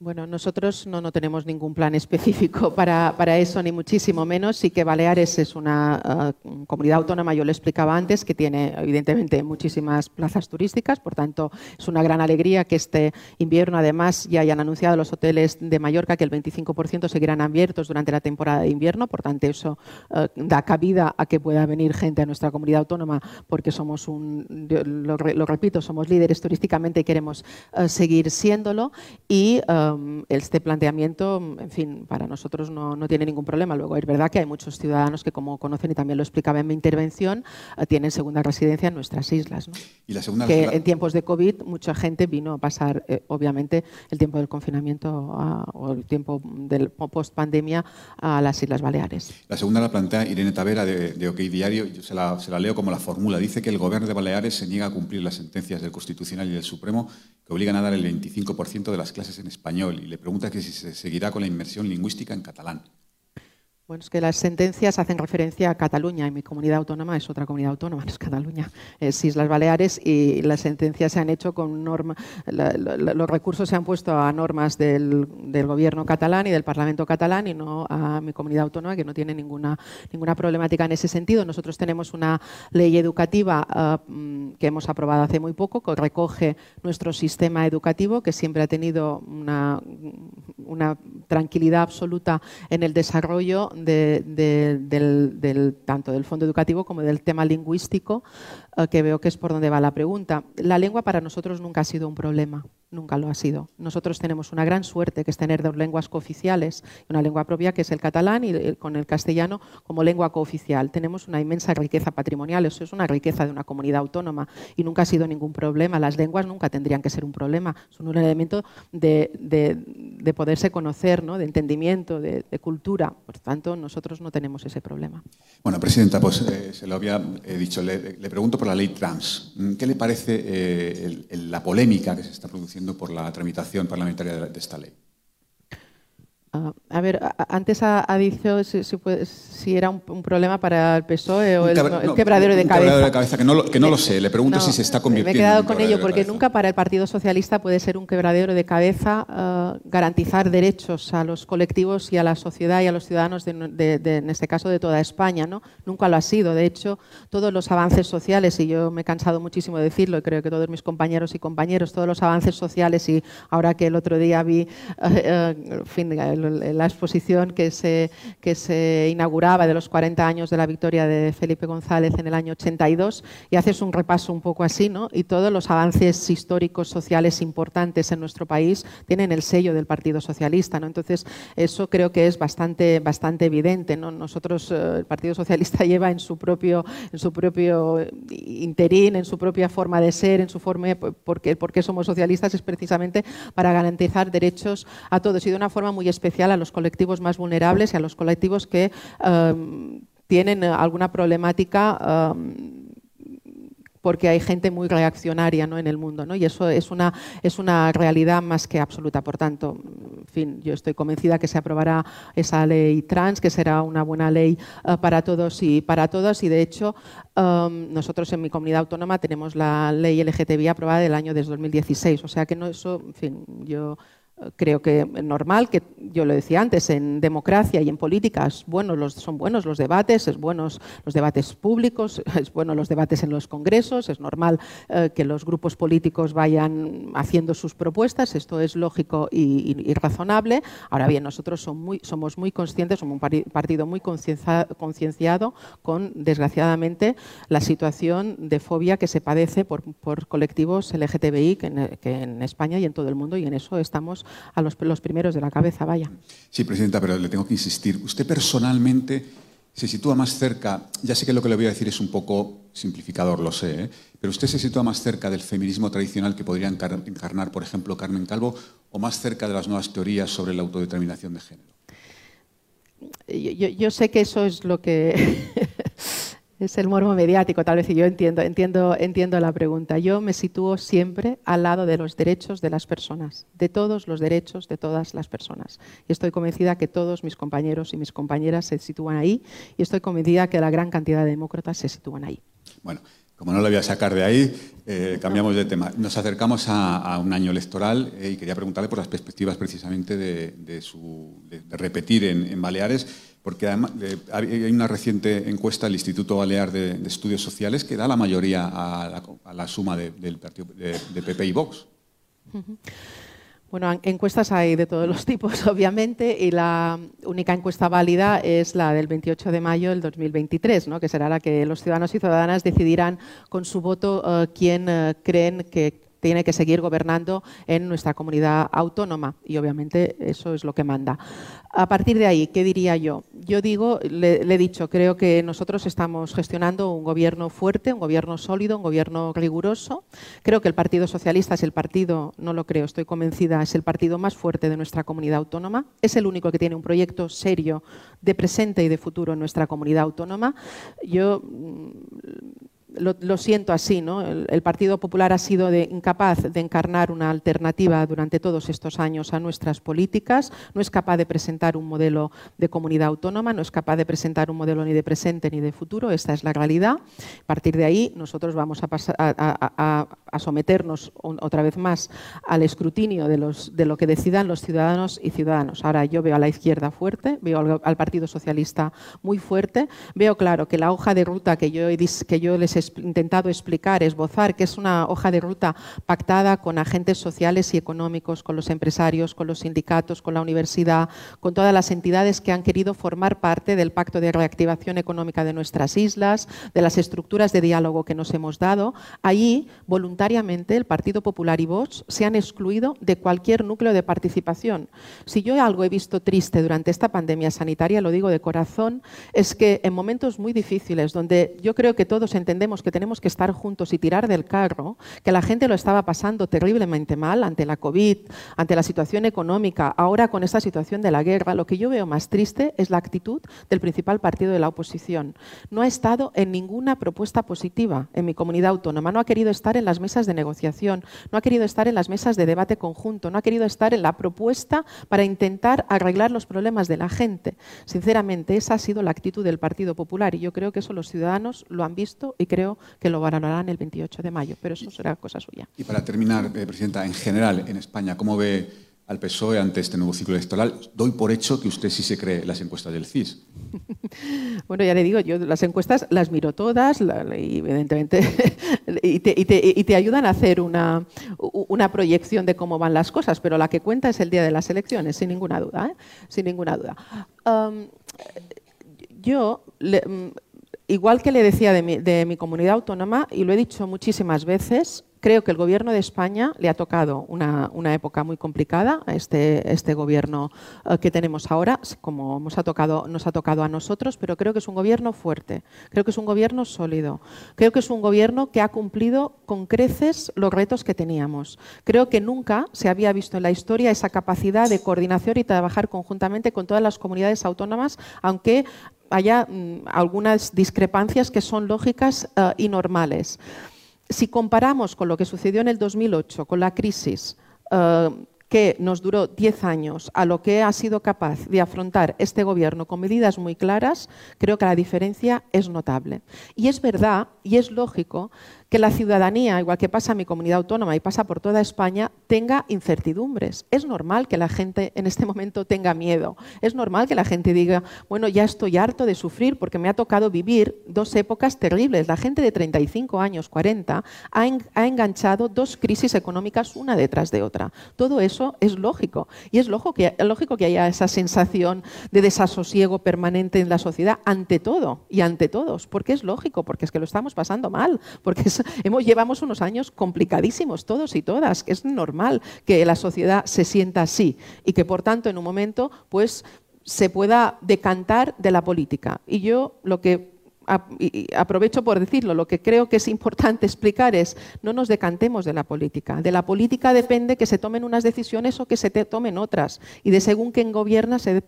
Speaker 5: Bueno, nosotros no, no tenemos ningún plan específico para, para, eso, ni muchísimo menos. Sí que Baleares es una uh, comunidad autónoma, yo lo explicaba antes, que tiene evidentemente muchísimas plazas turísticas, por tanto es una gran alegría que este invierno además ya hayan anunciado los hoteles de Mallorca que el 25% seguirán abiertos durante la temporada de invierno, por tanto eso uh, da cabida a que pueda venir gente a nuestra comunidad autónoma porque somos un, lo, lo repito, somos líderes turísticamente y queremos uh, seguir siéndolo. Y, Um, este planteamiento, en fin, para nosotros no, tiene ningún problema. Luego es verdad que hay muchos ciudadanos que, como conocen y también lo explicaba en mi intervención, eh, tienen segunda residencia en nuestras islas.
Speaker 7: ¿Y la segunda
Speaker 5: que en tiempos de COVID mucha gente vino a pasar, eh, obviamente, el tiempo del confinamiento o el tiempo del post pandemia a las Islas Baleares.
Speaker 7: La segunda la plantea Irene Tavera de, de OK Diario, yo se la, se la leo como la fórmula. Dice que el gobierno de Baleares se niega a cumplir las sentencias del Constitucional y del Supremo que obligan a dar el 25% de las clases en español y le pregunta si se seguirá con la inmersión lingüística en catalán.
Speaker 5: Bueno, es que las sentencias hacen referencia a Cataluña y mi comunidad autónoma es otra comunidad autónoma, no es Cataluña, es Islas Baleares y las sentencias se han hecho con normas, los recursos se han puesto a normas del, gobierno catalán y del Parlamento catalán y no a mi comunidad autónoma que no tiene ninguna, ninguna problemática en ese sentido. Nosotros tenemos una ley educativa mm, que hemos aprobado hace muy poco que recoge nuestro sistema educativo que siempre ha tenido una, una tranquilidad absoluta en el desarrollo del, tanto del fondo educativo como del tema lingüístico, eh, que veo que es por donde va la pregunta. La lengua para nosotros nunca ha sido un problema nunca lo ha sido. Nosotros tenemos una gran suerte que es tener dos lenguas cooficiales, una lengua propia que es el catalán y con el castellano como lengua cooficial. Tenemos una inmensa riqueza patrimonial, eso es una riqueza de una comunidad autónoma y nunca ha sido ningún problema. Las lenguas nunca tendrían que ser un problema, son un elemento de, de, poderse conocer, ¿no? de entendimiento, de, cultura. Por tanto, nosotros no tenemos ese problema.
Speaker 7: Bueno, Presidenta, pues eh, se lo había eh, dicho, le, pregunto por la ley trans. ¿Qué le parece eh, la polémica que se está produciendo? Por la tramitación parlamentaria de esta ley.
Speaker 5: Ah, a ver, antes ha, dicho si, era un, problema para el PSOE o el, quebradero de cabeza.
Speaker 7: Quebradero de cabeza, que no, lo, sé. Le pregunto si se está convirtiendo.
Speaker 5: Me he quedado con ello porque nunca para el Partido Socialista puede ser un quebradero de cabeza ah, garantizar derechos a los colectivos y a la sociedad y a los ciudadanos, de, en este caso de toda España. ¿no? Nunca lo ha sido. De hecho, todos los avances sociales, y yo me he cansado muchísimo de decirlo, y creo que todos mis compañeros y compañeros, todos los avances sociales, y ahora que el otro día vi, uh, fin, la exposición que se, que se inauguraba de los 40 años de la victoria de Felipe González en el año 82 y haces un repaso un poco así, ¿no? Y todos los avances históricos, sociales importantes en nuestro país tienen el sello del Partido Socialista, ¿no? Entonces, eso creo que es bastante, bastante evidente, ¿no? Nosotros, eh, el Partido Socialista lleva en su propio, en su propio interín, en su propia forma de ser, en su forma, porque, porque somos socialistas es precisamente para garantizar derechos a todos y de una forma muy especial a los colectivos más vulnerables y a los colectivos que um, tienen alguna problemática. Um, porque hay gente muy reaccionaria ¿no? en el mundo, ¿no? y eso es una, es una realidad más que absoluta. Por tanto, en fin, yo estoy convencida que se aprobará esa ley trans, que será una buena ley uh, para todos y para todas, y de hecho, um, nosotros en mi comunidad autónoma tenemos la ley LGTBI aprobada del año desde 2016, o sea que no eso, en fin, yo creo que normal, que yo lo decía antes, en democracia y en políticas bueno, los, son buenos los debates, es buenos los debates públicos, es bueno los debates en los congresos, es normal eh, que los grupos políticos vayan haciendo sus propuestas, esto es lógico y, razonable. Ahora bien, nosotros muy, somos muy conscientes, somos un partido muy concienciado con, desgraciadamente, la situación de fobia que se padece por, colectivos LGTBI que en España y en todo el mundo y en eso estamos a los, los primeros de la cabeza, vaya.
Speaker 7: Sí, Presidenta, pero le tengo que insistir. Usted personalmente se sitúa más cerca, ya sé que lo que le voy a decir es un poco simplificador, lo sé, ¿eh? pero usted se sitúa más cerca del feminismo tradicional que podría encarnar, por ejemplo, Carmen Calvo, o más cerca de las nuevas teorías sobre la autodeterminación de género.
Speaker 5: Yo, yo sé que eso es lo que Es el morbo mediático, tal vez, y yo entiendo, entiendo, entiendo la pregunta. Yo me sitúo siempre al lado de los derechos de las personas, de todos los derechos de todas las personas. Y estoy convencida que todos mis compañeros y mis compañeras se sitúan ahí, y estoy convencida que la gran cantidad de demócratas se sitúan ahí.
Speaker 7: Bueno, como no lo voy a sacar de ahí, eh, cambiamos de tema. Nos acercamos a, un año electoral eh, y quería preguntarle por las perspectivas precisamente de, su, repetir en Baleares porque además hay una reciente encuesta del Instituto Balear de, Estudios Sociales que da la mayoría a la, suma del partido de, PP y Vox.
Speaker 5: Bueno, encuestas hay de todos los tipos, obviamente, y la única encuesta válida es la del 28 de mayo del 2023, ¿no? que será la que los ciudadanos y ciudadanas decidirán con su voto eh, quién eh, creen que tiene que seguir gobernando en nuestra comunidad autónoma y obviamente eso es lo que manda. A partir de ahí, ¿qué diría yo? Yo digo, le, he dicho, creo que nosotros estamos gestionando un gobierno fuerte, un gobierno sólido, un gobierno riguroso. Creo que el Partido Socialista es el partido, no lo creo, estoy convencida, es el partido más fuerte de nuestra comunidad autónoma. Es el único que tiene un proyecto serio de presente y de futuro en nuestra comunidad autónoma. Yo lo, siento así, ¿no? El, Partido Popular ha sido incapaz de encarnar una alternativa durante todos estos años a nuestras políticas, no es capaz de presentar un modelo de comunidad autónoma, no es capaz de presentar un modelo ni de presente ni de futuro, esta es la realidad. A partir de ahí, nosotros vamos a, pasar, a, someternos otra vez más al escrutinio de, los, de, lo que decidan los ciudadanos y ciudadanos. Ahora yo veo a la izquierda fuerte, veo al, Partido Socialista muy fuerte, veo claro que la hoja de ruta que yo, que yo les he intentado explicar, esbozar, que es una hoja de ruta pactada con agentes sociales y económicos, con los empresarios, con los sindicatos, con la universidad, con todas las entidades que han querido formar parte del Pacto de Reactivación Económica de nuestras islas, de las estructuras de diálogo que nos hemos dado. Allí, voluntariamente, el Partido Popular y Vox se han excluido de cualquier núcleo de participación. Si yo algo he visto triste durante esta pandemia sanitaria, lo digo de corazón, es que en momentos muy difíciles, donde yo creo que todos entendemos que tenemos que estar juntos y tirar del carro, que la gente lo estaba pasando terriblemente mal ante la COVID, ante la situación económica, ahora con esta situación de la guerra, lo que yo veo más triste es la actitud del principal partido de la oposición. No ha estado en ninguna propuesta positiva en mi comunidad autónoma, no ha querido estar en las mesas de negociación, no ha querido estar en las mesas de debate conjunto, no ha querido estar en la propuesta para intentar arreglar los problemas de la gente. Sinceramente, esa ha sido la actitud del Partido Popular y yo creo que eso los ciudadanos lo han visto y creo que lo valorarán el 28 de mayo, pero eso será cosa suya.
Speaker 7: Y para terminar, eh, Presidenta, en general en España, ¿cómo ve al PSOE ante este nuevo ciclo electoral. Doy por hecho que usted sí se cree las encuestas del CIS.
Speaker 5: Bueno, ya le digo, yo las encuestas las miro todas y evidentemente y, te, ayudan a hacer una, una, proyección de cómo van las cosas, pero la que cuenta es el día de las elecciones, sin ninguna duda. ¿eh? Sin ninguna duda. yo, mm, igual que le decía de mi, de mi comunidad autónoma, y lo he dicho muchísimas veces, Creo que el gobierno de España le ha tocado una, época muy complicada a este, este gobierno eh, que tenemos ahora, como nos ha, tocado, nos ha tocado a nosotros, pero creo que es un gobierno fuerte, creo que es un gobierno sólido, creo que es un gobierno que ha cumplido con creces los retos que teníamos. Creo que nunca se había visto en la historia esa capacidad de coordinación y trabajar conjuntamente con todas las comunidades autónomas, aunque haya mm, algunas discrepancias que son lógicas eh, y normales si comparamos con lo que sucedió en el 2008, con la crisis, eh, que nos duró 10 años a lo que ha sido capaz de afrontar este gobierno con medidas muy claras, creo que la diferencia es notable. Y es verdad y es lógico que la ciudadanía, igual que pasa en mi comunidad autónoma y pasa por toda España, tenga incertidumbres. Es normal que la gente en este momento tenga miedo. Es normal que la gente diga, bueno, ya estoy harto de sufrir porque me ha tocado vivir dos épocas terribles. La gente de 35 años, 40, ha, enganchado dos crisis económicas una detrás de otra. Todo eso es lógico. Y es lógico que, lógico que haya esa sensación de desasosiego permanente en la sociedad ante todo y ante todos. Porque es lógico, porque es que lo estamos pasando mal, porque es hemos, llevamos unos años complicadísimos todos y todas, que es normal que la sociedad se sienta así y que por tanto en un momento pues se pueda decantar de la política. Y yo lo que aprovecho por decirlo, lo que creo que es importante explicar es, no nos decantemos de la política. De la política depende que se tomen unas decisiones o que se tomen otras. Y de según quién gobierna se,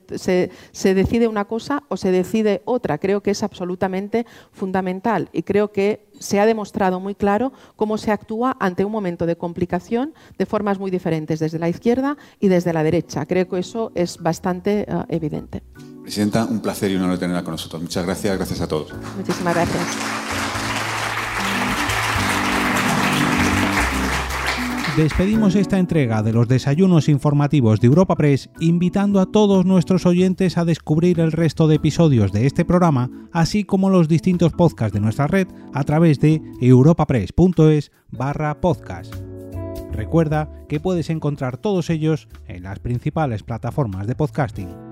Speaker 5: se decide una cosa o se decide otra. Creo que es absolutamente fundamental y creo que se ha demostrado muy claro cómo se actúa ante un momento de complicación de formas muy diferentes desde la izquierda y desde la derecha. Creo que eso es bastante eh, evidente.
Speaker 7: Presidenta, un placer y un honor tenerla con nosotros. Muchas gracias, gracias a todos.
Speaker 5: Muchísimas gracias.
Speaker 2: Despedimos esta entrega de los desayunos informativos de Europa Press invitando a todos nuestros oyentes a descubrir el resto de episodios de este programa, así como los distintos podcasts de nuestra red a través de europapress.es barra podcast. Recuerda que puedes encontrar todos ellos en las principales plataformas de podcasting.